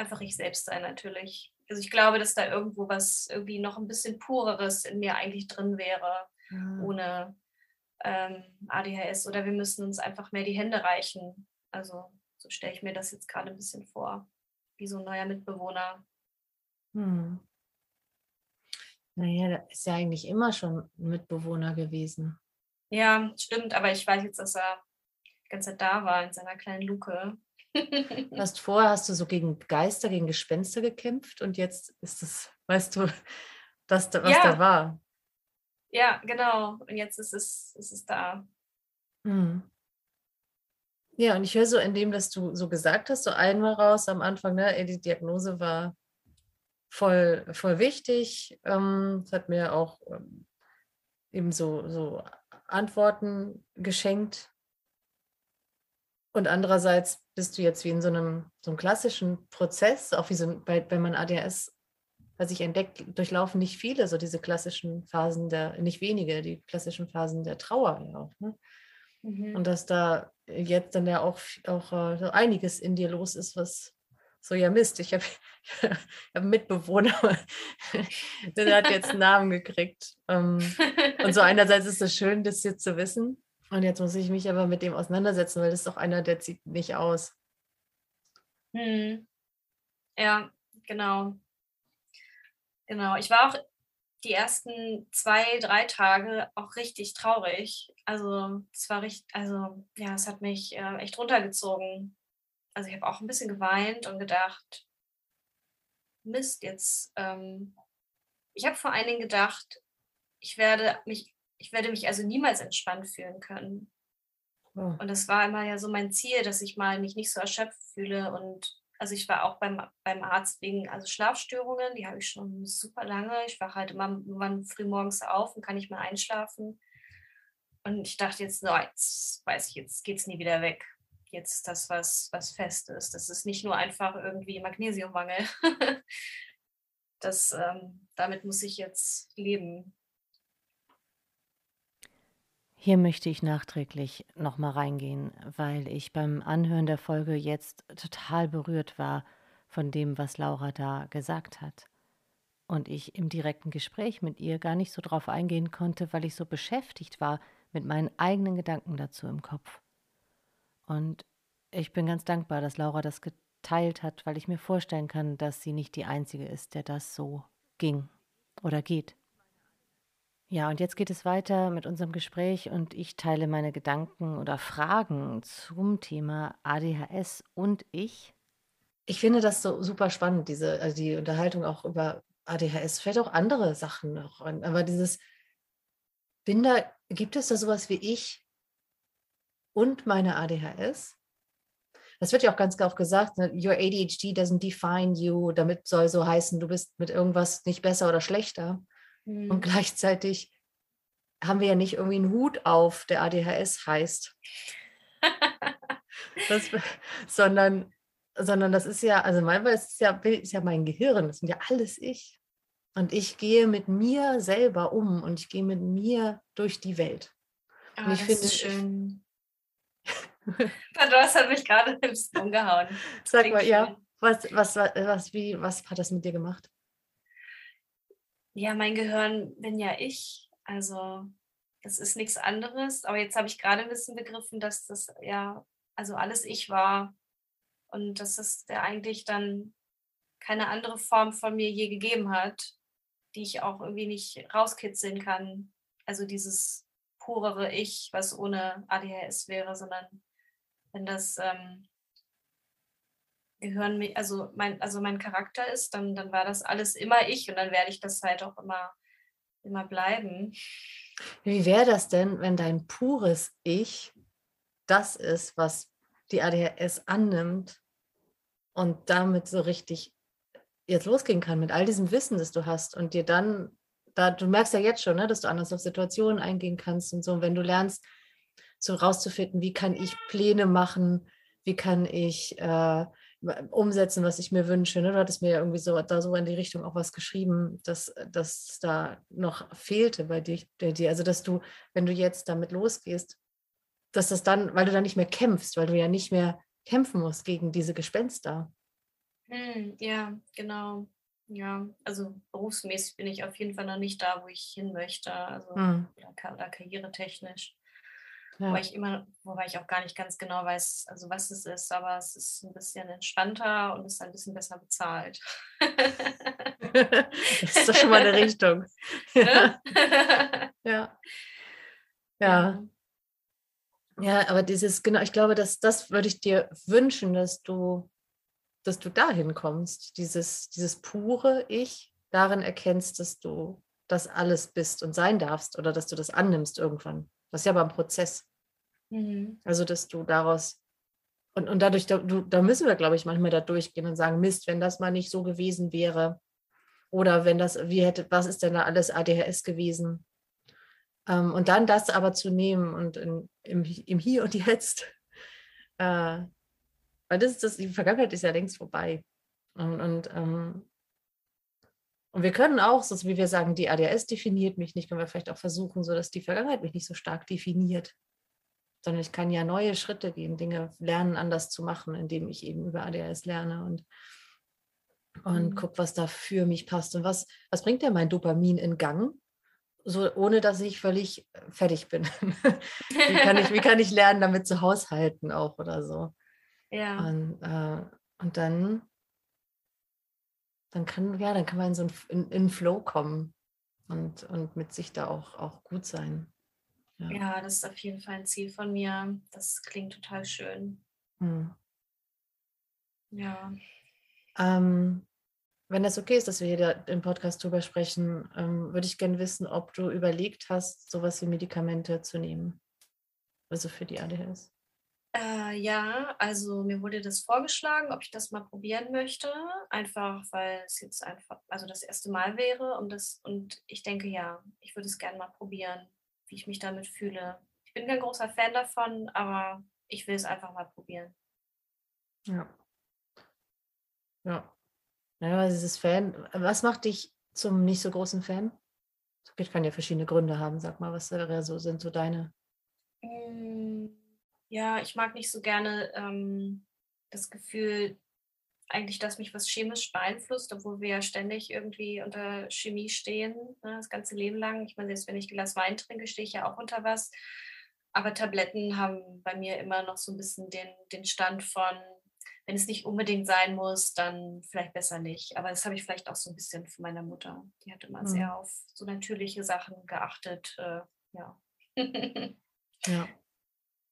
Einfach ich selbst sein natürlich. Also ich glaube, dass da irgendwo was irgendwie noch ein bisschen pureres in mir eigentlich drin wäre, ja. ohne ähm, ADHS. Oder wir müssen uns einfach mehr die Hände reichen. Also so stelle ich mir das jetzt gerade ein bisschen vor, wie so ein neuer Mitbewohner. Hm. Naja, da ist ja eigentlich immer schon ein Mitbewohner gewesen. Ja, stimmt, aber ich weiß jetzt, dass er die ganze Zeit da war in seiner kleinen Luke. hast vorher hast du so gegen Geister, gegen Gespenster gekämpft und jetzt ist es, weißt du, das, was ja. da war. Ja, genau. Und jetzt ist es, ist es da. Hm. Ja, und ich höre so in dem, dass du so gesagt hast, so einmal raus am Anfang, ne, die Diagnose war voll, voll wichtig. Ähm, es hat mir auch ähm, eben so, so Antworten geschenkt. Und andererseits bist du jetzt wie in so einem, so einem klassischen Prozess, auch wie so, bei, wenn man ADHS was ich entdeckt, durchlaufen nicht viele so diese klassischen Phasen der, nicht wenige, die klassischen Phasen der Trauer ja auch. Ne? Mhm. Und dass da jetzt dann ja auch, auch uh, so einiges in dir los ist, was so ja Mist. Ich habe hab einen Mitbewohner, der hat jetzt einen Namen gekriegt. Ähm, und so einerseits ist es schön, das jetzt zu wissen. Und jetzt muss ich mich aber mit dem auseinandersetzen, weil das ist doch einer, der zieht nicht aus. Hm. Ja, genau. Genau, ich war auch die ersten zwei, drei Tage auch richtig traurig. Also es war richtig, also ja, es hat mich äh, echt runtergezogen. Also ich habe auch ein bisschen geweint und gedacht, Mist, jetzt, ähm, ich habe vor allen Dingen gedacht, ich werde mich, ich werde mich also niemals entspannt fühlen können. Oh. Und das war immer ja so mein Ziel, dass ich mal mich nicht so erschöpft fühle und also ich war auch beim, beim Arzt wegen also Schlafstörungen, die habe ich schon super lange. Ich wache halt immer irgendwann früh morgens auf und kann nicht mehr einschlafen. Und ich dachte jetzt, no, jetzt weiß ich, jetzt geht es nie wieder weg. Jetzt ist das was, was fest ist. Das ist nicht nur einfach irgendwie Magnesiummangel. das, ähm, damit muss ich jetzt leben. Hier möchte ich nachträglich nochmal reingehen, weil ich beim Anhören der Folge jetzt total berührt war von dem, was Laura da gesagt hat. Und ich im direkten Gespräch mit ihr gar nicht so drauf eingehen konnte, weil ich so beschäftigt war mit meinen eigenen Gedanken dazu im Kopf. Und ich bin ganz dankbar, dass Laura das geteilt hat, weil ich mir vorstellen kann, dass sie nicht die Einzige ist, der das so ging oder geht. Ja, und jetzt geht es weiter mit unserem Gespräch und ich teile meine Gedanken oder Fragen zum Thema ADHS und ich. Ich finde das so super spannend, diese, also die Unterhaltung auch über ADHS, vielleicht auch andere Sachen noch. Aber dieses, bin da, gibt es da sowas wie ich und meine ADHS? Das wird ja auch ganz oft gesagt, ne? your ADHD doesn't define you. Damit soll so heißen, du bist mit irgendwas nicht besser oder schlechter. Mhm. Und gleichzeitig haben wir ja nicht irgendwie einen Hut auf, der ADHS heißt. das, sondern, sondern das ist ja, also manchmal ist es ja, ist ja mein Gehirn, das sind ja alles ich. Und ich gehe mit mir selber um und ich gehe mit mir durch die Welt. Oh, und ich finde es schön. das hat mich gerade im umgehauen. Sag mal, schön. ja, was, was, was, wie, was hat das mit dir gemacht? Ja, mein Gehirn bin ja ich. Also das ist nichts anderes. Aber jetzt habe ich gerade ein bisschen begriffen, dass das ja, also alles ich war. Und dass es ja eigentlich dann keine andere Form von mir je gegeben hat, die ich auch irgendwie nicht rauskitzeln kann. Also dieses purere Ich, was ohne ADHS wäre, sondern wenn das ähm, Gehirn, also mein, also mein Charakter ist, dann, dann war das alles immer ich und dann werde ich das halt auch immer, immer bleiben. Wie wäre das denn, wenn dein pures Ich das ist, was die ADHS annimmt und damit so richtig jetzt losgehen kann mit all diesem Wissen, das du hast und dir dann, da, du merkst ja jetzt schon, ne, dass du anders auf Situationen eingehen kannst und so, und wenn du lernst, so rauszufinden, wie kann ich Pläne machen, wie kann ich äh, umsetzen, was ich mir wünsche. Ne? Du hattest mir ja irgendwie so da so in die Richtung auch was geschrieben, dass das da noch fehlte bei dir, Also dass du, wenn du jetzt damit losgehst, dass das dann, weil du dann nicht mehr kämpfst, weil du ja nicht mehr kämpfen musst gegen diese Gespenster. Hm, ja, genau. Ja, also berufsmäßig bin ich auf jeden Fall noch nicht da, wo ich hin möchte, also hm. oder, oder karrieretechnisch. Ja. Wobei ich immer, wobei ich auch gar nicht ganz genau weiß, also was es ist, aber es ist ein bisschen entspannter und ist ein bisschen besser bezahlt. das ist doch schon mal eine Richtung. ja. ja. Ja. Ja, aber dieses, genau, ich glaube, dass das würde ich dir wünschen, dass du, dass du dahin kommst, dieses, dieses pure Ich darin erkennst, dass du das alles bist und sein darfst oder dass du das annimmst irgendwann. Das ist ja aber ein Prozess. Mhm. Also, dass du daraus und, und dadurch, da, du, da müssen wir, glaube ich, manchmal da durchgehen und sagen, Mist, wenn das mal nicht so gewesen wäre, oder wenn das, wie hätte, was ist denn da alles ADHS gewesen? Ähm, und dann das aber zu nehmen und in, im, im Hier und Jetzt, äh, weil das ist das, die Vergangenheit ist ja längst vorbei. Und, und, ähm, und wir können auch, so wie wir sagen, die ADHS definiert mich nicht, können wir vielleicht auch versuchen, so dass die Vergangenheit mich nicht so stark definiert, sondern ich kann ja neue Schritte gehen, Dinge lernen, anders zu machen, indem ich eben über ADHS lerne und und mhm. guck, was da für mich passt. Und was, was bringt denn mein Dopamin in Gang? So, ohne dass ich völlig äh, fertig bin. wie, kann ich, wie kann ich lernen, damit zu haushalten auch oder so? Ja. Und, äh, und dann, dann kann, ja, dann kann man in so einen in, Flow kommen und, und mit sich da auch, auch gut sein. Ja. ja, das ist auf jeden Fall ein Ziel von mir. Das klingt total schön. Hm. Ja. Ähm, wenn das okay ist, dass wir hier im Podcast drüber sprechen, ähm, würde ich gerne wissen, ob du überlegt hast, sowas wie Medikamente zu nehmen. Also für die ADHS. Äh, ja, also mir wurde das vorgeschlagen, ob ich das mal probieren möchte. Einfach, weil es jetzt einfach, also das erste Mal wäre. Und, das, und ich denke, ja, ich würde es gerne mal probieren, wie ich mich damit fühle. Ich bin kein großer Fan davon, aber ich will es einfach mal probieren. Ja. Ja. Naja, dieses Fan, was macht dich zum nicht so großen Fan? Das kann ja verschiedene Gründe haben. Sag mal, was so sind so deine? Hm, ja, ich mag nicht so gerne ähm, das Gefühl, eigentlich, dass mich was chemisch beeinflusst, obwohl wir ja ständig irgendwie unter Chemie stehen, ne, das ganze Leben lang. Ich meine, selbst wenn ich ein Glas Wein trinke, stehe ich ja auch unter was. Aber Tabletten haben bei mir immer noch so ein bisschen den, den Stand von, wenn es nicht unbedingt sein muss, dann vielleicht besser nicht. Aber das habe ich vielleicht auch so ein bisschen von meiner Mutter. Die hat immer mhm. sehr auf so natürliche Sachen geachtet. Äh, ja. ja.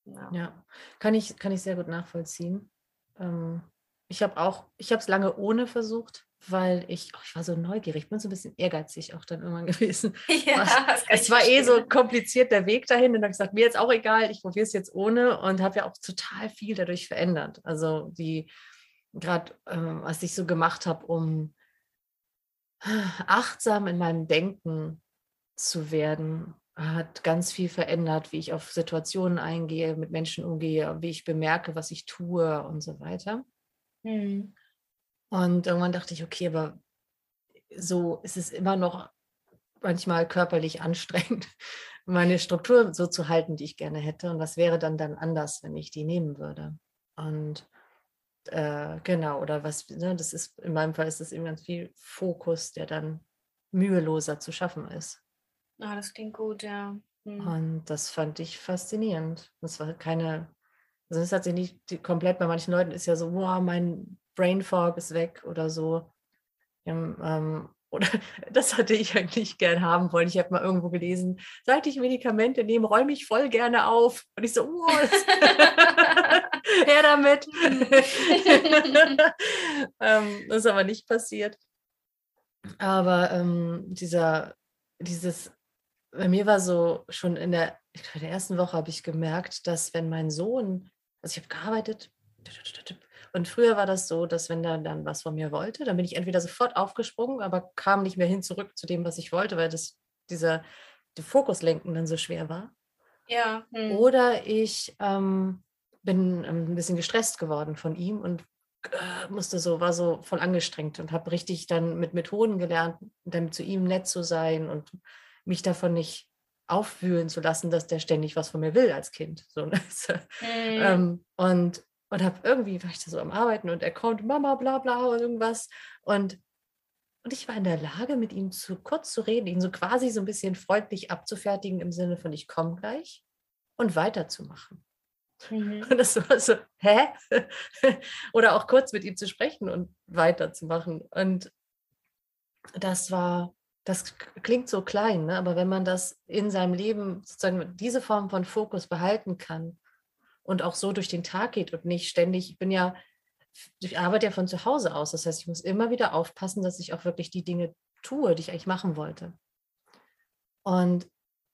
ja. Ja. Kann ich, kann ich sehr gut nachvollziehen. Ähm, ich habe auch, ich habe es lange ohne versucht weil ich, oh, ich war so neugierig, ich bin so ein bisschen ehrgeizig auch dann irgendwann gewesen. Ja, es war eh so kompliziert der Weg dahin und dann habe ich gesagt, mir jetzt auch egal, ich probiere es jetzt ohne und habe ja auch total viel dadurch verändert. Also die, gerade ähm, was ich so gemacht habe, um achtsam in meinem Denken zu werden, hat ganz viel verändert, wie ich auf Situationen eingehe, mit Menschen umgehe, wie ich bemerke, was ich tue und so weiter. Mhm. Und irgendwann dachte ich, okay, aber so ist es immer noch manchmal körperlich anstrengend, meine Struktur so zu halten, die ich gerne hätte. Und was wäre dann dann anders, wenn ich die nehmen würde? Und äh, genau, oder was, ne, das ist, in meinem Fall ist das eben ganz viel Fokus, der dann müheloser zu schaffen ist. Ah, das klingt gut, ja. Hm. Und das fand ich faszinierend. Das war keine, also es hat sich nicht komplett, bei manchen Leuten ist ja so, wow, mein Brain Fog ist weg oder so. Ähm, oder das hatte ich eigentlich gern haben wollen. Ich habe mal irgendwo gelesen, seit ich Medikamente nehme, räume ich voll gerne auf. Und ich so, oh, her damit. ähm, das ist aber nicht passiert. Aber ähm, dieser, dieses, bei mir war so schon in der, in der ersten Woche habe ich gemerkt, dass wenn mein Sohn, also ich habe gearbeitet, und früher war das so, dass wenn er dann was von mir wollte, dann bin ich entweder sofort aufgesprungen, aber kam nicht mehr hin zurück zu dem, was ich wollte, weil das dieser die Fokuslenken dann so schwer war. Ja. Hm. Oder ich ähm, bin ein bisschen gestresst geworden von ihm und äh, musste so, war so voll angestrengt und habe richtig dann mit Methoden gelernt, dann zu ihm nett zu sein und mich davon nicht aufwühlen zu lassen, dass der ständig was von mir will als Kind. So, ne? mhm. ähm, und und habe irgendwie, war ich da so am Arbeiten und er kommt, Mama, bla bla und irgendwas. Und, und ich war in der Lage, mit ihm zu kurz zu reden, ihn so quasi so ein bisschen freundlich abzufertigen im Sinne von, ich komme gleich und weiterzumachen. Mhm. Und das war so, hä? Oder auch kurz mit ihm zu sprechen und weiterzumachen. Und das war, das klingt so klein, ne? aber wenn man das in seinem Leben sozusagen diese Form von Fokus behalten kann, und auch so durch den Tag geht und nicht ständig, ich bin ja, ich arbeite ja von zu Hause aus. Das heißt, ich muss immer wieder aufpassen, dass ich auch wirklich die Dinge tue, die ich eigentlich machen wollte. Und,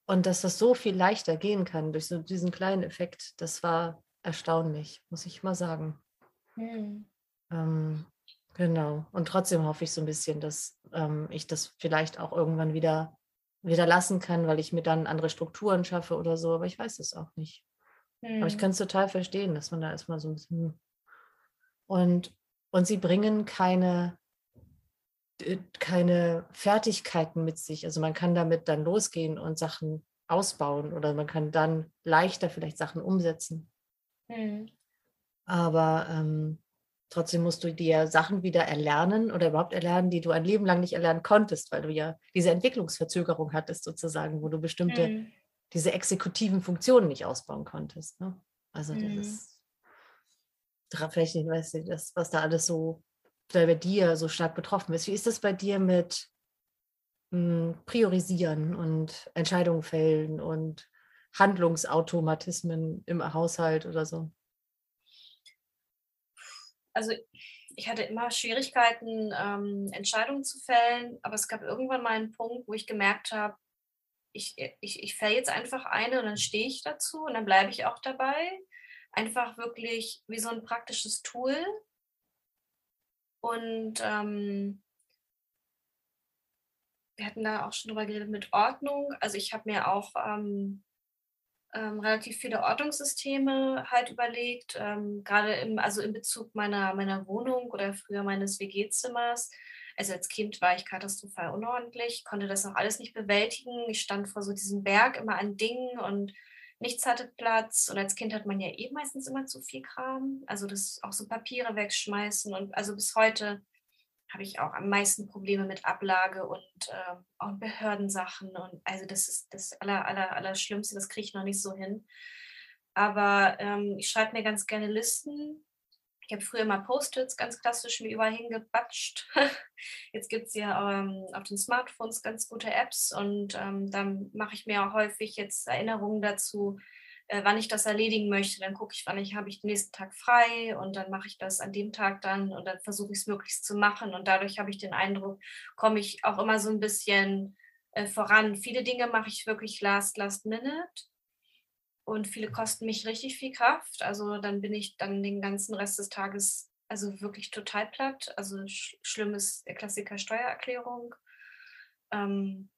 und dass das so viel leichter gehen kann durch so diesen kleinen Effekt, das war erstaunlich, muss ich mal sagen. Mhm. Ähm, genau. Und trotzdem hoffe ich so ein bisschen, dass ähm, ich das vielleicht auch irgendwann wieder, wieder lassen kann, weil ich mir dann andere Strukturen schaffe oder so. Aber ich weiß es auch nicht. Mhm. Aber ich hm. kann es total verstehen, dass man da erstmal so ein bisschen. Und, und sie bringen keine, äh, keine Fertigkeiten mit sich. Also man kann damit dann losgehen und Sachen ausbauen oder man kann dann leichter vielleicht Sachen umsetzen. Mhm. Aber ähm, trotzdem musst du dir Sachen wieder erlernen oder überhaupt erlernen, die du ein Leben lang nicht erlernen konntest, weil du ja diese Entwicklungsverzögerung hattest sozusagen, wo du bestimmte, mhm. diese exekutiven Funktionen nicht ausbauen konntest. Ne? Also mhm. dieses, vielleicht nicht, weißt du, das, was da alles so bei dir so stark betroffen ist. Wie ist das bei dir mit mh, hm, Priorisieren und Entscheidungen fällen und Handlungsautomatismen im Haushalt oder so? Also ich hatte immer Schwierigkeiten, ähm, Entscheidungen zu fällen, aber es gab irgendwann mal einen Punkt, wo ich gemerkt habe, ich, ich, ich fäll jetzt einfach eine und dann stehe ich dazu und dann bleibe ich auch dabei. Einfach wirklich wie so ein praktisches Tool. Und ähm, wir hatten da auch schon drüber geredet mit Ordnung. Also ich habe mir auch ähm, ähm, relativ viele Ordnungssysteme halt überlegt, ähm, gerade im, also in Bezug meiner, meiner Wohnung oder früher meines WG-Zimmers. Also als Kind war ich katastrophal unordentlich, konnte das auch alles nicht bewältigen. Ich stand vor so diesem Berg immer an Dingen und nichts hatte Platz. Und als Kind hat man ja eh meistens immer zu viel Kram. Also das auch so Papiere wegschmeißen. Und also bis heute habe ich auch am meisten Probleme mit Ablage und äh, auch Behördensachen. Und also das ist das aller, aller, aller das kriege ich noch nicht so hin. Aber ähm, ich schreibe mir ganz gerne Listen. Ich habe früher mal Post-its ganz klassisch mir überall hingebatscht. Jetzt gibt es ja ähm, auf den Smartphones ganz gute Apps und ähm, dann mache ich mir auch häufig jetzt Erinnerungen dazu, äh, wann ich das erledigen möchte. Dann gucke ich, wann ich habe ich den nächsten Tag frei und dann mache ich das an dem Tag dann und dann versuche ich es möglichst zu machen. Und dadurch habe ich den Eindruck, komme ich auch immer so ein bisschen äh, voran. Viele Dinge mache ich wirklich last, last minute. Und viele kosten mich richtig viel Kraft. Also dann bin ich dann den ganzen Rest des Tages also wirklich total platt. Also sch schlimm ist der Klassiker Steuererklärung. Ähm,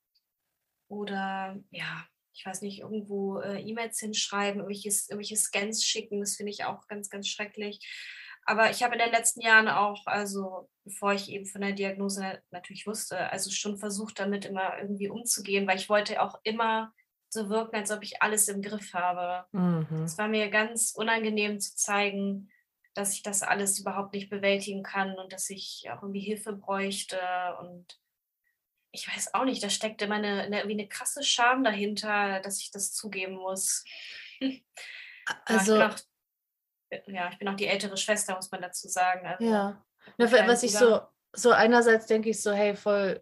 oder ja, ich weiß nicht, irgendwo äh, E-Mails hinschreiben, irgendwelches, irgendwelche Scans schicken, das finde ich auch ganz, ganz schrecklich. Aber ich habe in den letzten Jahren auch, also bevor ich eben von der Diagnose natürlich wusste, also schon versucht, damit immer irgendwie umzugehen, weil ich wollte auch immer so wirken, als ob ich alles im Griff habe. Mhm. Es war mir ganz unangenehm zu zeigen, dass ich das alles überhaupt nicht bewältigen kann und dass ich auch irgendwie Hilfe bräuchte und ich weiß auch nicht, da steckt immer eine, eine, wie eine krasse Scham dahinter, dass ich das zugeben muss. Also, ja, ich auch, ja, ich bin auch die ältere Schwester, muss man dazu sagen. Also, ja, was ich so, so einerseits denke ich so, hey, voll,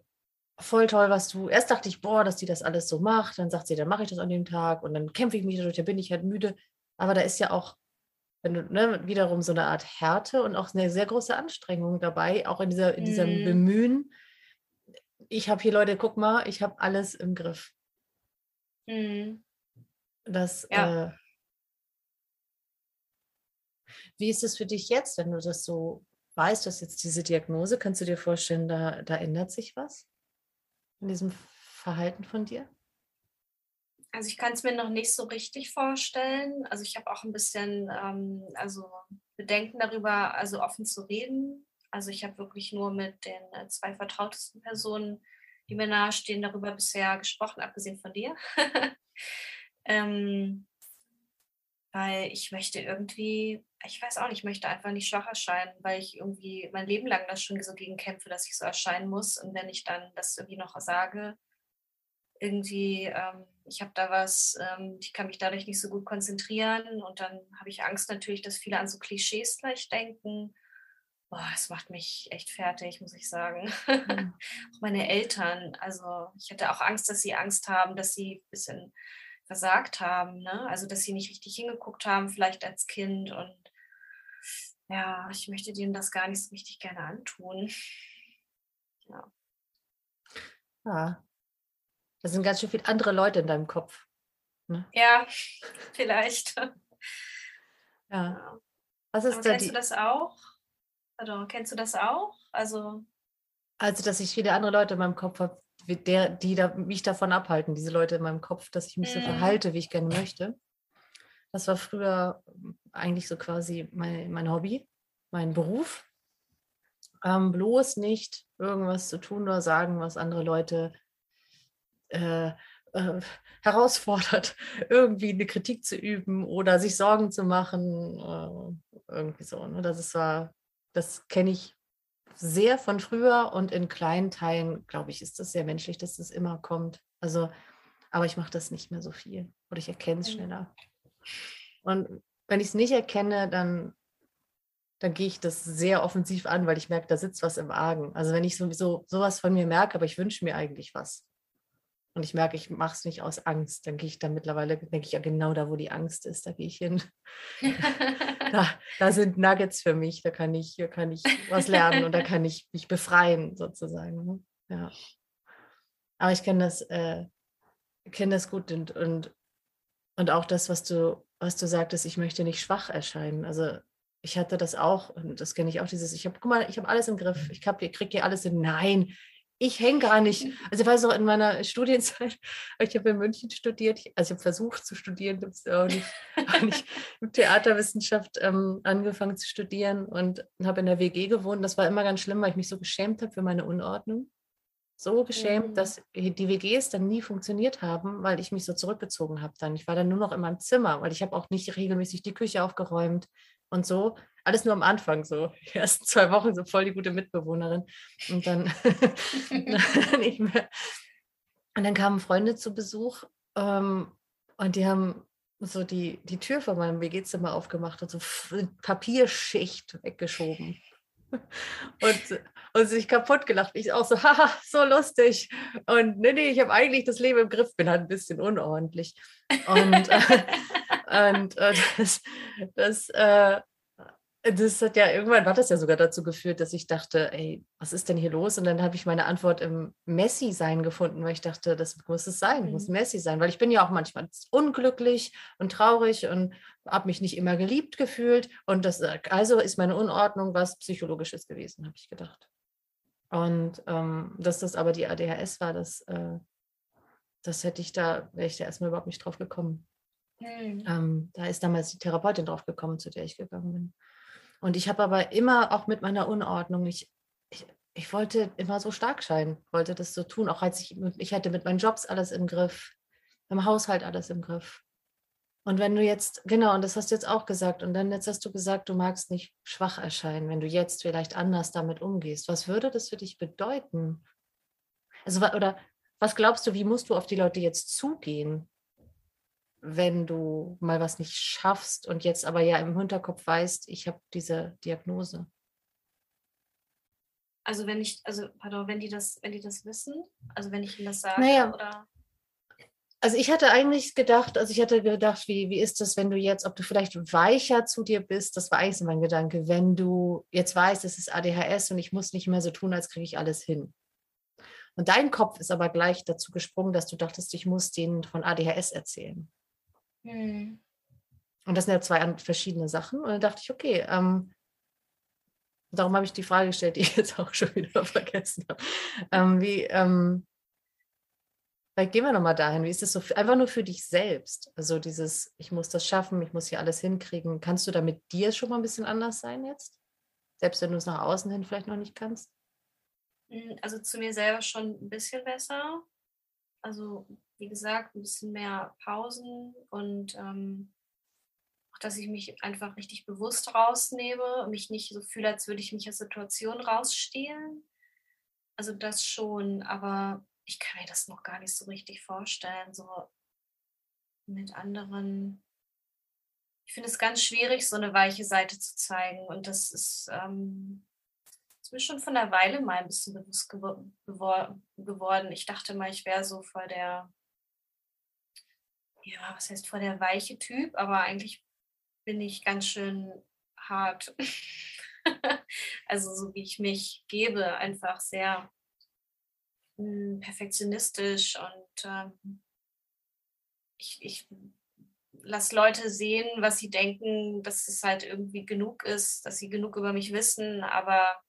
voll toll, was du. Erst dachte ich, boah, dass die das alles so macht. Dann sagt sie, dann mache ich das an dem Tag und dann kämpfe ich mich dadurch, dann bin ich halt müde. Aber da ist ja auch, wenn du, ne, wiederum so eine Art Härte und auch eine sehr große Anstrengung dabei, auch in, dieser, in diesem mm. Bemühen, ich habe hier Leute, guck mal, ich habe alles im Griff. Mhm. Das, ja. äh, wie ist es für dich jetzt, wenn du das so weißt, dass jetzt diese Diagnose, kannst du dir vorstellen, da, da ändert sich was in diesem Verhalten von dir? Also ich kann es mir noch nicht so richtig vorstellen. Also ich habe auch ein bisschen ähm, also Bedenken darüber, also offen zu reden, also ich habe wirklich nur mit den äh, zwei vertrautesten Personen, die mir nahestehen, darüber bisher gesprochen, abgesehen von dir. ähm, weil ich möchte irgendwie, ich weiß auch nicht, ich möchte einfach nicht schwach erscheinen, weil ich irgendwie mein Leben lang das schon so gegen kämpfe, dass ich so erscheinen muss. Und wenn ich dann das irgendwie noch sage, irgendwie, ähm, ich habe da was, ähm, ich kann mich dadurch nicht so gut konzentrieren und dann habe ich Angst natürlich, dass viele an so Klischees gleich denken es macht mich echt fertig, muss ich sagen. Mhm. auch meine Eltern, also ich hatte auch Angst, dass sie Angst haben, dass sie ein bisschen versagt haben. Ne? Also, dass sie nicht richtig hingeguckt haben, vielleicht als Kind. Und ja, ich möchte denen das gar nicht so richtig gerne antun. Ja. Ja. Da sind ganz schön viele andere Leute in deinem Kopf. Ne? Ja, vielleicht. Ja. ja. Was ist Aber da kennst die... du das auch? Pardon, kennst du das auch? Also, also, dass ich viele andere Leute in meinem Kopf habe, der, die da, mich davon abhalten, diese Leute in meinem Kopf, dass ich mich so mhm. verhalte, wie ich gerne möchte. Das war früher eigentlich so quasi mein, mein Hobby, mein Beruf. Ähm, bloß nicht irgendwas zu tun oder sagen, was andere Leute äh, äh, herausfordert, irgendwie eine Kritik zu üben oder sich Sorgen zu machen. Äh, irgendwie so. Ne? Das ist war, das kenne ich sehr von früher und in kleinen Teilen, glaube ich, ist das sehr menschlich, dass das immer kommt. Also, aber ich mache das nicht mehr so viel oder ich erkenne es mhm. schneller. Und wenn ich es nicht erkenne, dann, dann gehe ich das sehr offensiv an, weil ich merke, da sitzt was im Argen. Also wenn ich sowieso sowas von mir merke, aber ich wünsche mir eigentlich was. Und ich merke, ich mache es nicht aus Angst, dann gehe ich da mittlerweile, denke ich ja genau da, wo die Angst ist, da gehe ich hin. da, da, sind Nuggets für mich, da kann ich, hier kann ich was lernen und da kann ich mich befreien, sozusagen. Ne? Ja. Aber ich kenne das, äh, kenne das gut und, und, und auch das, was du, was du sagtest, ich möchte nicht schwach erscheinen. Also ich hatte das auch, und das kenne ich auch, dieses, ich habe, guck mal, ich habe alles im Griff, ich, ich kriege hier alles hin. Nein, ich hänge gar nicht. Also ich weiß auch in meiner Studienzeit, ich habe in München studiert, also ich habe versucht zu studieren, habe auch nicht, auch nicht Theaterwissenschaft ähm, angefangen zu studieren und habe in der WG gewohnt. Das war immer ganz schlimm, weil ich mich so geschämt habe für meine Unordnung. So geschämt, mhm. dass die WGs dann nie funktioniert haben, weil ich mich so zurückgezogen habe dann. Ich war dann nur noch in meinem Zimmer, weil ich habe auch nicht regelmäßig die Küche aufgeräumt und so alles nur am Anfang so. Die ersten zwei Wochen so voll die gute Mitbewohnerin. Und dann nicht mehr. Und dann kamen Freunde zu Besuch ähm, und die haben so die, die Tür von meinem WG-Zimmer aufgemacht und so Papierschicht weggeschoben. Und, und sich kaputt gelacht. Ich auch so, haha, so lustig. Und nee, nee, ich habe eigentlich das Leben im Griff, bin halt ein bisschen unordentlich. Und, äh, und äh, das, das äh, das hat ja irgendwann war das ja sogar dazu geführt, dass ich dachte, ey, was ist denn hier los? Und dann habe ich meine Antwort im Messi-Sein gefunden, weil ich dachte, das muss es sein, mhm. muss Messi sein, weil ich bin ja auch manchmal unglücklich und traurig und habe mich nicht immer geliebt gefühlt. Und das, also ist meine Unordnung was Psychologisches gewesen, habe ich gedacht. Und ähm, dass das aber die ADHS war, das, äh, das hätte ich da, wäre ich da erstmal überhaupt nicht drauf gekommen. Mhm. Ähm, da ist damals die Therapeutin drauf gekommen, zu der ich gegangen bin. Und ich habe aber immer auch mit meiner Unordnung, ich, ich, ich, wollte immer so stark scheinen, wollte das so tun, auch als ich, ich hatte mit meinen Jobs alles im Griff, im Haushalt alles im Griff. Und wenn du jetzt, genau, und das hast du jetzt auch gesagt, und dann jetzt hast du gesagt, du magst nicht schwach erscheinen, wenn du jetzt vielleicht anders damit umgehst. Was würde das für dich bedeuten? Also, oder was glaubst du, wie musst du auf die Leute jetzt zugehen, wenn du mal was nicht schaffst und jetzt aber ja im Hinterkopf weißt, ich habe diese Diagnose? Also wenn ich, also pardon, wenn die das, wenn die das wissen, also wenn ich ihnen das sage, naja, oder? Also ich hatte eigentlich gedacht, also ich hatte gedacht, wie, wie ist das, wenn du jetzt, ob du vielleicht weicher zu dir bist, das war eigentlich so mein Gedanke, wenn du jetzt weißt, es ist ADHS und ich muss nicht mehr so tun, als kriege ich alles hin. Und dein Kopf ist aber gleich dazu gesprungen, dass du dachtest, ich muss denen von ADHS erzählen. Mhm. Und das sind ja zwei verschiedene Sachen. Und dann dachte ich, okay, ähm, darum habe ich die Frage gestellt, die ich jetzt auch schon wieder vergessen habe. Ähm, wie, ähm, vielleicht gehen wir nochmal dahin. Wie ist das so einfach nur für dich selbst? Also dieses, ich muss das schaffen, ich muss hier alles hinkriegen. Kannst du da mit dir schon mal ein bisschen anders sein jetzt? Selbst wenn du es nach außen hin vielleicht noch nicht kannst? Hm, also zu mir selber schon ein bisschen besser. Also wie gesagt, ein bisschen mehr Pausen und ähm, auch, dass ich mich einfach richtig bewusst rausnehme, mich nicht so fühle, als würde ich mich aus Situationen rausstehlen. Also das schon, aber ich kann mir das noch gar nicht so richtig vorstellen, so mit anderen. Ich finde es ganz schwierig, so eine weiche Seite zu zeigen. Und das ist, ähm, ist mir schon von einer Weile mal ein bisschen bewusst gewor geworden. Ich dachte mal, ich wäre so voll der ja, was heißt vor der weiche Typ, aber eigentlich bin ich ganz schön hart. also so wie ich mich gebe, einfach sehr hm, perfektionistisch und ähm, ich, ich lasse Leute sehen, was sie denken, dass es halt irgendwie genug ist, dass sie genug über mich wissen, aber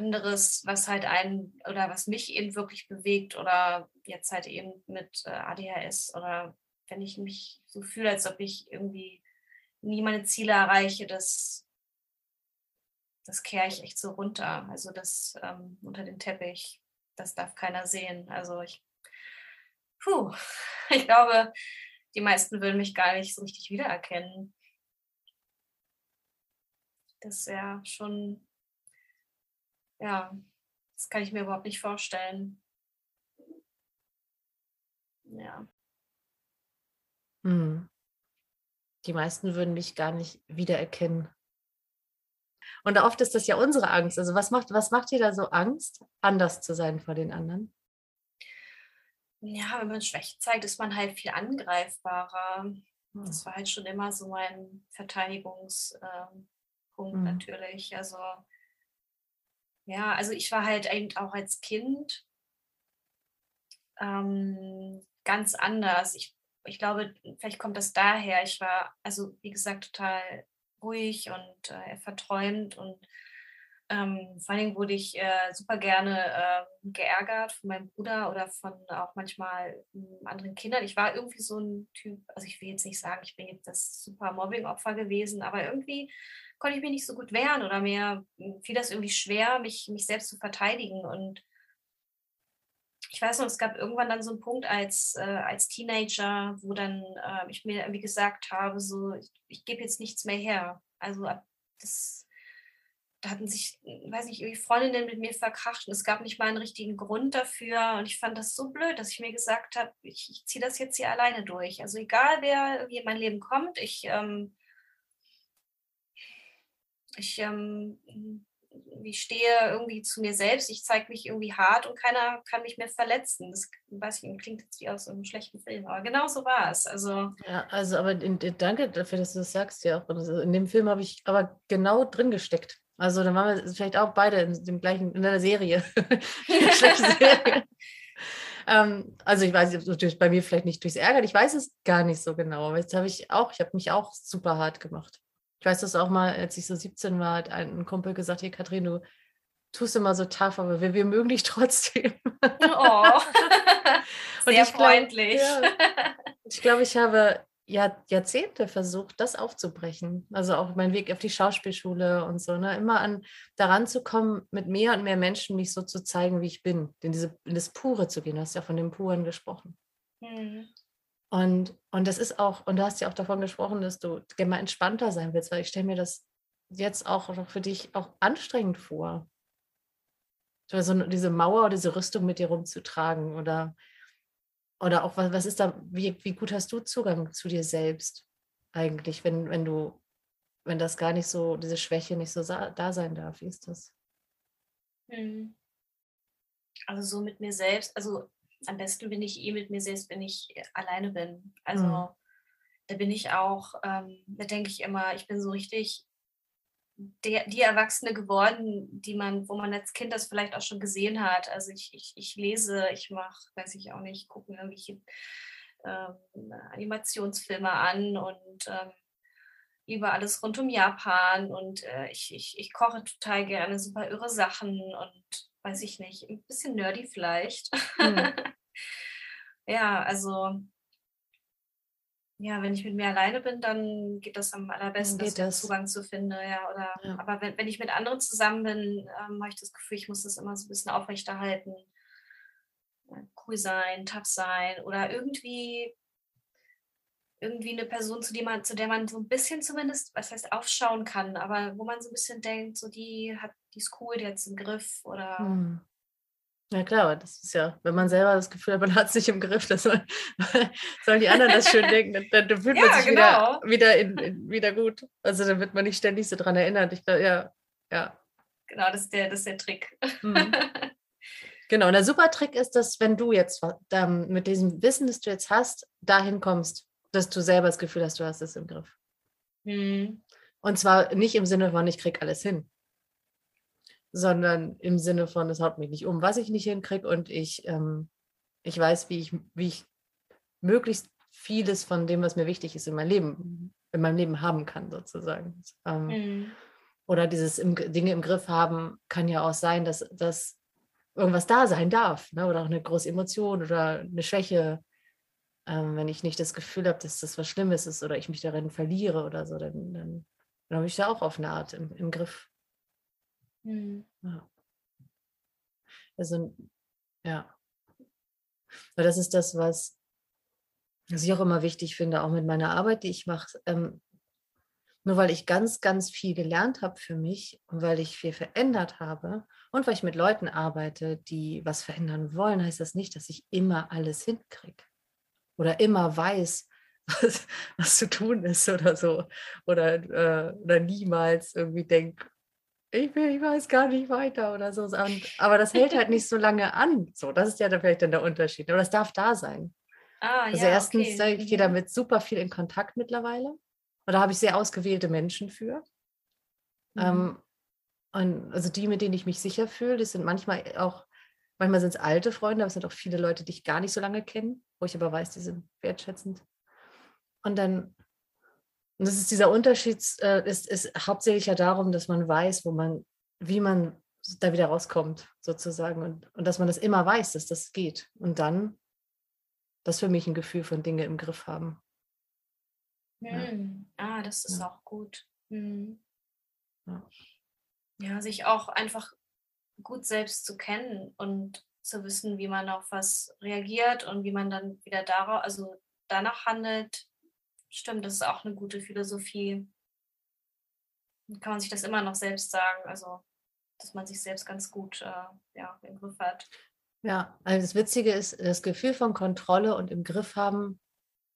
anderes, was halt einen oder was mich eben wirklich bewegt oder jetzt halt eben mit äh, ADHS oder wenn ich mich so fühle, als ob ich irgendwie nie meine Ziele erreiche, das, das kehre ich echt so runter. Also das ähm, unter den Teppich, das darf keiner sehen. Also ich, puh, ich glaube, die meisten würden mich gar nicht so richtig wiedererkennen. Das ist ja schon, ja, das kann ich mir überhaupt nicht vorstellen. Ja. Hm. Die meisten würden mich gar nicht wiedererkennen. Und oft ist das ja unsere Angst. Also was macht, was macht dir da so Angst, anders zu sein vor den anderen? Ja, wenn man Schwäche zeigt, ist man halt viel angreifbarer. Hm. Das war halt schon immer so mein Verteidigungspunkt hm. natürlich. Also ja, also ich war halt eben auch als Kind ähm, ganz anders. Ich ich glaube, vielleicht kommt das daher. Ich war, also wie gesagt, total ruhig und äh, verträumt und ähm, vor allen Dingen wurde ich äh, super gerne äh, geärgert von meinem Bruder oder von auch manchmal äh, anderen Kindern. Ich war irgendwie so ein Typ, also ich will jetzt nicht sagen, ich bin jetzt das super Mobbing-Opfer gewesen, aber irgendwie konnte ich mich nicht so gut wehren oder mir fiel das irgendwie schwer, mich, mich selbst zu verteidigen. Und ich weiß noch, es gab irgendwann dann so einen Punkt als, äh, als Teenager, wo dann äh, ich mir irgendwie gesagt habe, so, ich, ich gebe jetzt nichts mehr her. Also das, da hatten sich, weiß nicht, irgendwie Freundinnen mit mir verkracht und es gab nicht mal einen richtigen Grund dafür. Und ich fand das so blöd, dass ich mir gesagt habe, ich, ich ziehe das jetzt hier alleine durch. Also egal, wer irgendwie in mein Leben kommt, ich, ähm, ich ähm, ich stehe irgendwie zu mir selbst, ich zeige mich irgendwie hart und keiner kann mich mehr verletzen. Das weiß ich, klingt jetzt wie aus einem schlechten Film, aber genau so war es. Also, ja, also aber in, danke dafür, dass du das sagst, ja. Also in dem Film habe ich aber genau drin gesteckt. Also dann waren wir vielleicht auch beide in dem gleichen, in einer Serie. Serie. ähm, also ich weiß natürlich bei mir vielleicht nicht durchs Ärgern, ich weiß es gar nicht so genau, aber jetzt habe ich auch, ich habe mich auch super hart gemacht. Ich weiß das auch mal, als ich so 17 war, hat ein Kumpel gesagt, hey Katrin, du tust immer so tough, aber wir, wir mögen dich trotzdem. Oh, sehr ich freundlich. Glaub, ja, ich glaube, ich habe Jahr, Jahrzehnte versucht, das aufzubrechen. Also auch mein Weg auf die Schauspielschule und so, ne? immer an daran zu kommen, mit mehr und mehr Menschen mich so zu zeigen, wie ich bin, in, diese, in das Pure zu gehen. Du hast ja von dem Puren gesprochen. Mhm. Und, und das ist auch, und du hast ja auch davon gesprochen, dass du gerne mal entspannter sein willst, weil ich stelle mir das jetzt auch für dich auch anstrengend vor. So diese Mauer oder diese Rüstung mit dir rumzutragen oder, oder auch, was, was ist da, wie, wie gut hast du Zugang zu dir selbst eigentlich, wenn, wenn du, wenn das gar nicht so, diese Schwäche nicht so da sein darf, wie ist das? Hm. Also so mit mir selbst, also am besten bin ich eh mit mir selbst, wenn ich äh, alleine bin. Also mhm. da bin ich auch, ähm, da denke ich immer, ich bin so richtig der, die Erwachsene geworden, die man, wo man als Kind das vielleicht auch schon gesehen hat. Also ich, ich, ich lese, ich mache, weiß ich auch nicht, gucke irgendwelche ähm, Animationsfilme an und ähm, über alles rund um Japan und äh, ich, ich, ich koche total gerne super irre Sachen und weiß ich nicht, ein bisschen nerdy vielleicht. Mhm. ja, also ja, wenn ich mit mir alleine bin, dann geht das am allerbesten, geht das. Zugang zu finden. Ja, oder, ja. Aber wenn, wenn ich mit anderen zusammen bin, ähm, habe ich das Gefühl, ich muss das immer so ein bisschen aufrechterhalten. Cool sein, tough sein oder irgendwie irgendwie eine Person, zu, man, zu der man so ein bisschen zumindest, was heißt, aufschauen kann, aber wo man so ein bisschen denkt, so die hat, die ist cool, die hat es im Griff oder. Hm. Ja klar, das ist ja, wenn man selber das Gefühl hat, man hat es nicht im Griff, das soll, sollen die anderen das schön denken, dann, dann fühlt ja, man sich genau. wieder, wieder, in, in, wieder gut. Also dann wird man nicht ständig so dran erinnert. Ich glaube, ja, ja. Genau, das ist der, das ist der Trick. Mhm. Genau, und der super Trick ist, dass wenn du jetzt ähm, mit diesem Wissen, das du jetzt hast, dahin kommst, dass du selber das Gefühl hast, du hast es im Griff. Mhm. Und zwar nicht im Sinne von, ich krieg alles hin, sondern im Sinne von, es haut mich nicht um, was ich nicht hinkriege und ich, ähm, ich weiß, wie ich, wie ich möglichst vieles von dem, was mir wichtig ist in meinem Leben, in meinem Leben haben kann, sozusagen. Ähm, mhm. Oder dieses im, Dinge im Griff haben kann ja auch sein, dass, dass irgendwas da sein darf. Ne? Oder auch eine große Emotion oder eine Schwäche. Ähm, wenn ich nicht das Gefühl habe, dass das was Schlimmes ist oder ich mich darin verliere oder so, dann, dann, dann habe ich da auch auf eine Art im, im Griff. Mhm. Ja. Also, ja. Aber das ist das, was, was ich auch immer wichtig finde, auch mit meiner Arbeit, die ich mache. Ähm, nur weil ich ganz, ganz viel gelernt habe für mich und weil ich viel verändert habe und weil ich mit Leuten arbeite, die was verändern wollen, heißt das nicht, dass ich immer alles hinkriege oder immer weiß, was, was zu tun ist oder so. Oder, äh, oder niemals irgendwie denke, ich, ich weiß gar nicht weiter oder so. Und, aber das hält halt nicht so lange an. So, das ist ja dann vielleicht dann der Unterschied. Aber das darf da sein. Ah, also ja, erstens, okay. ich gehe mhm. damit super viel in Kontakt mittlerweile. Und da habe ich sehr ausgewählte Menschen für. Mhm. Ähm, und also die, mit denen ich mich sicher fühle, das sind manchmal auch, manchmal sind es alte Freunde, aber es sind auch viele Leute, die ich gar nicht so lange kenne, wo ich aber weiß, die sind wertschätzend. Und dann, und das ist dieser Unterschied, äh, ist, ist hauptsächlich ja darum, dass man weiß, wo man, wie man da wieder rauskommt, sozusagen. Und, und dass man das immer weiß, dass das geht. Und dann das für mich ein Gefühl von Dinge im Griff haben. Hm. Ah, das ist ja. auch gut. Hm. Ja. ja, sich auch einfach gut selbst zu kennen und zu wissen, wie man auf was reagiert und wie man dann wieder darauf, also danach handelt. Stimmt, das ist auch eine gute Philosophie. Kann man sich das immer noch selbst sagen, also dass man sich selbst ganz gut äh, ja, im Griff hat. Ja, also das Witzige ist, das Gefühl von Kontrolle und im Griff haben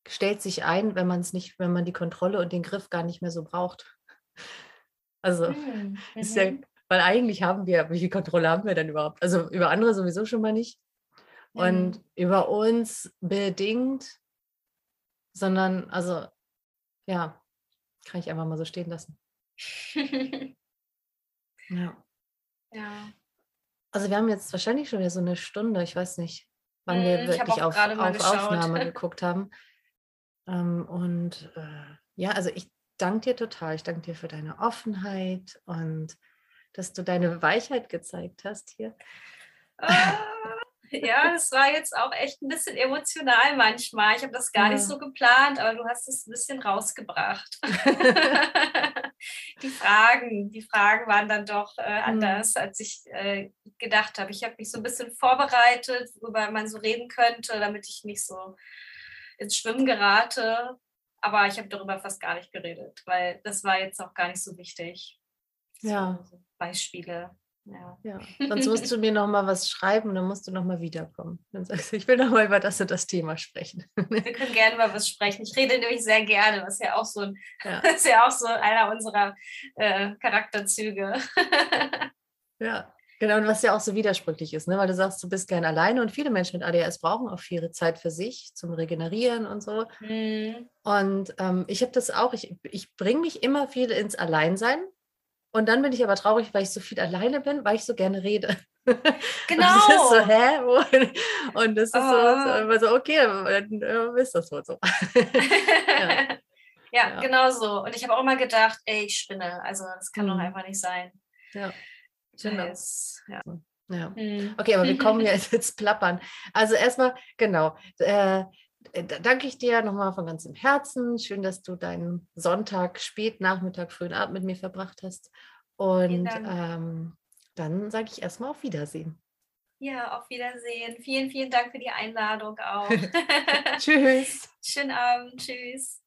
stellt sich ein, wenn man es nicht, wenn man die Kontrolle und den Griff gar nicht mehr so braucht. Also mhm. ist ja, mhm. Weil eigentlich haben wir, wie viel Kontrolle haben wir denn überhaupt? Also über andere sowieso schon mal nicht. Und mhm. über uns bedingt, sondern, also, ja, kann ich einfach mal so stehen lassen. ja. Ja. Also wir haben jetzt wahrscheinlich schon wieder so eine Stunde, ich weiß nicht, wann wir mhm, wirklich auf, auf Aufnahme geguckt haben. Ähm, und äh, ja, also ich danke dir total. Ich danke dir für deine Offenheit und dass du deine Weichheit gezeigt hast hier. Ah, ja, es war jetzt auch echt ein bisschen emotional manchmal. Ich habe das gar ja. nicht so geplant, aber du hast es ein bisschen rausgebracht. die Fragen, die Fragen waren dann doch äh, mhm. anders, als ich äh, gedacht habe. Ich habe mich so ein bisschen vorbereitet, worüber man so reden könnte, damit ich nicht so ins Schwimmen gerate. Aber ich habe darüber fast gar nicht geredet, weil das war jetzt auch gar nicht so wichtig. Ja. So Beispiele. Ja. ja. Sonst musst du mir noch mal was schreiben, dann musst du noch mal wiederkommen. Dann sagst du, ich will noch mal über das und das Thema sprechen. Wir können gerne über was sprechen. Ich rede nämlich sehr gerne, was ja auch so ein, ja. ist ja auch so einer unserer äh, Charakterzüge. ja. Genau, und was ja auch so widersprüchlich ist, ne? weil du sagst, du bist gern alleine und viele Menschen mit ADHS brauchen auch viel Zeit für sich zum Regenerieren und so. Mhm. Und ähm, ich habe das auch, ich, ich bringe mich immer viel ins Alleinsein und dann bin ich aber traurig, weil ich so viel alleine bin, weil ich so gerne rede. Genau. Und das ist so, hä? Und das ist oh. so, so, okay, dann äh, ist das wohl so. ja. ja, ja, genau so. Und ich habe auch immer gedacht, ey, ich spinne. Also das kann mhm. doch einfach nicht sein. Ja. Genau. Ja. ja. Mhm. Okay, aber wir kommen jetzt ins Plappern. Also erstmal, genau. Äh, danke ich dir nochmal von ganzem Herzen. Schön, dass du deinen Sonntag, spät Nachmittag, frühen Abend mit mir verbracht hast. Und ähm, dann sage ich erstmal auf Wiedersehen. Ja, auf Wiedersehen. Vielen, vielen Dank für die Einladung auch. Tschüss. Schönen Abend. Tschüss.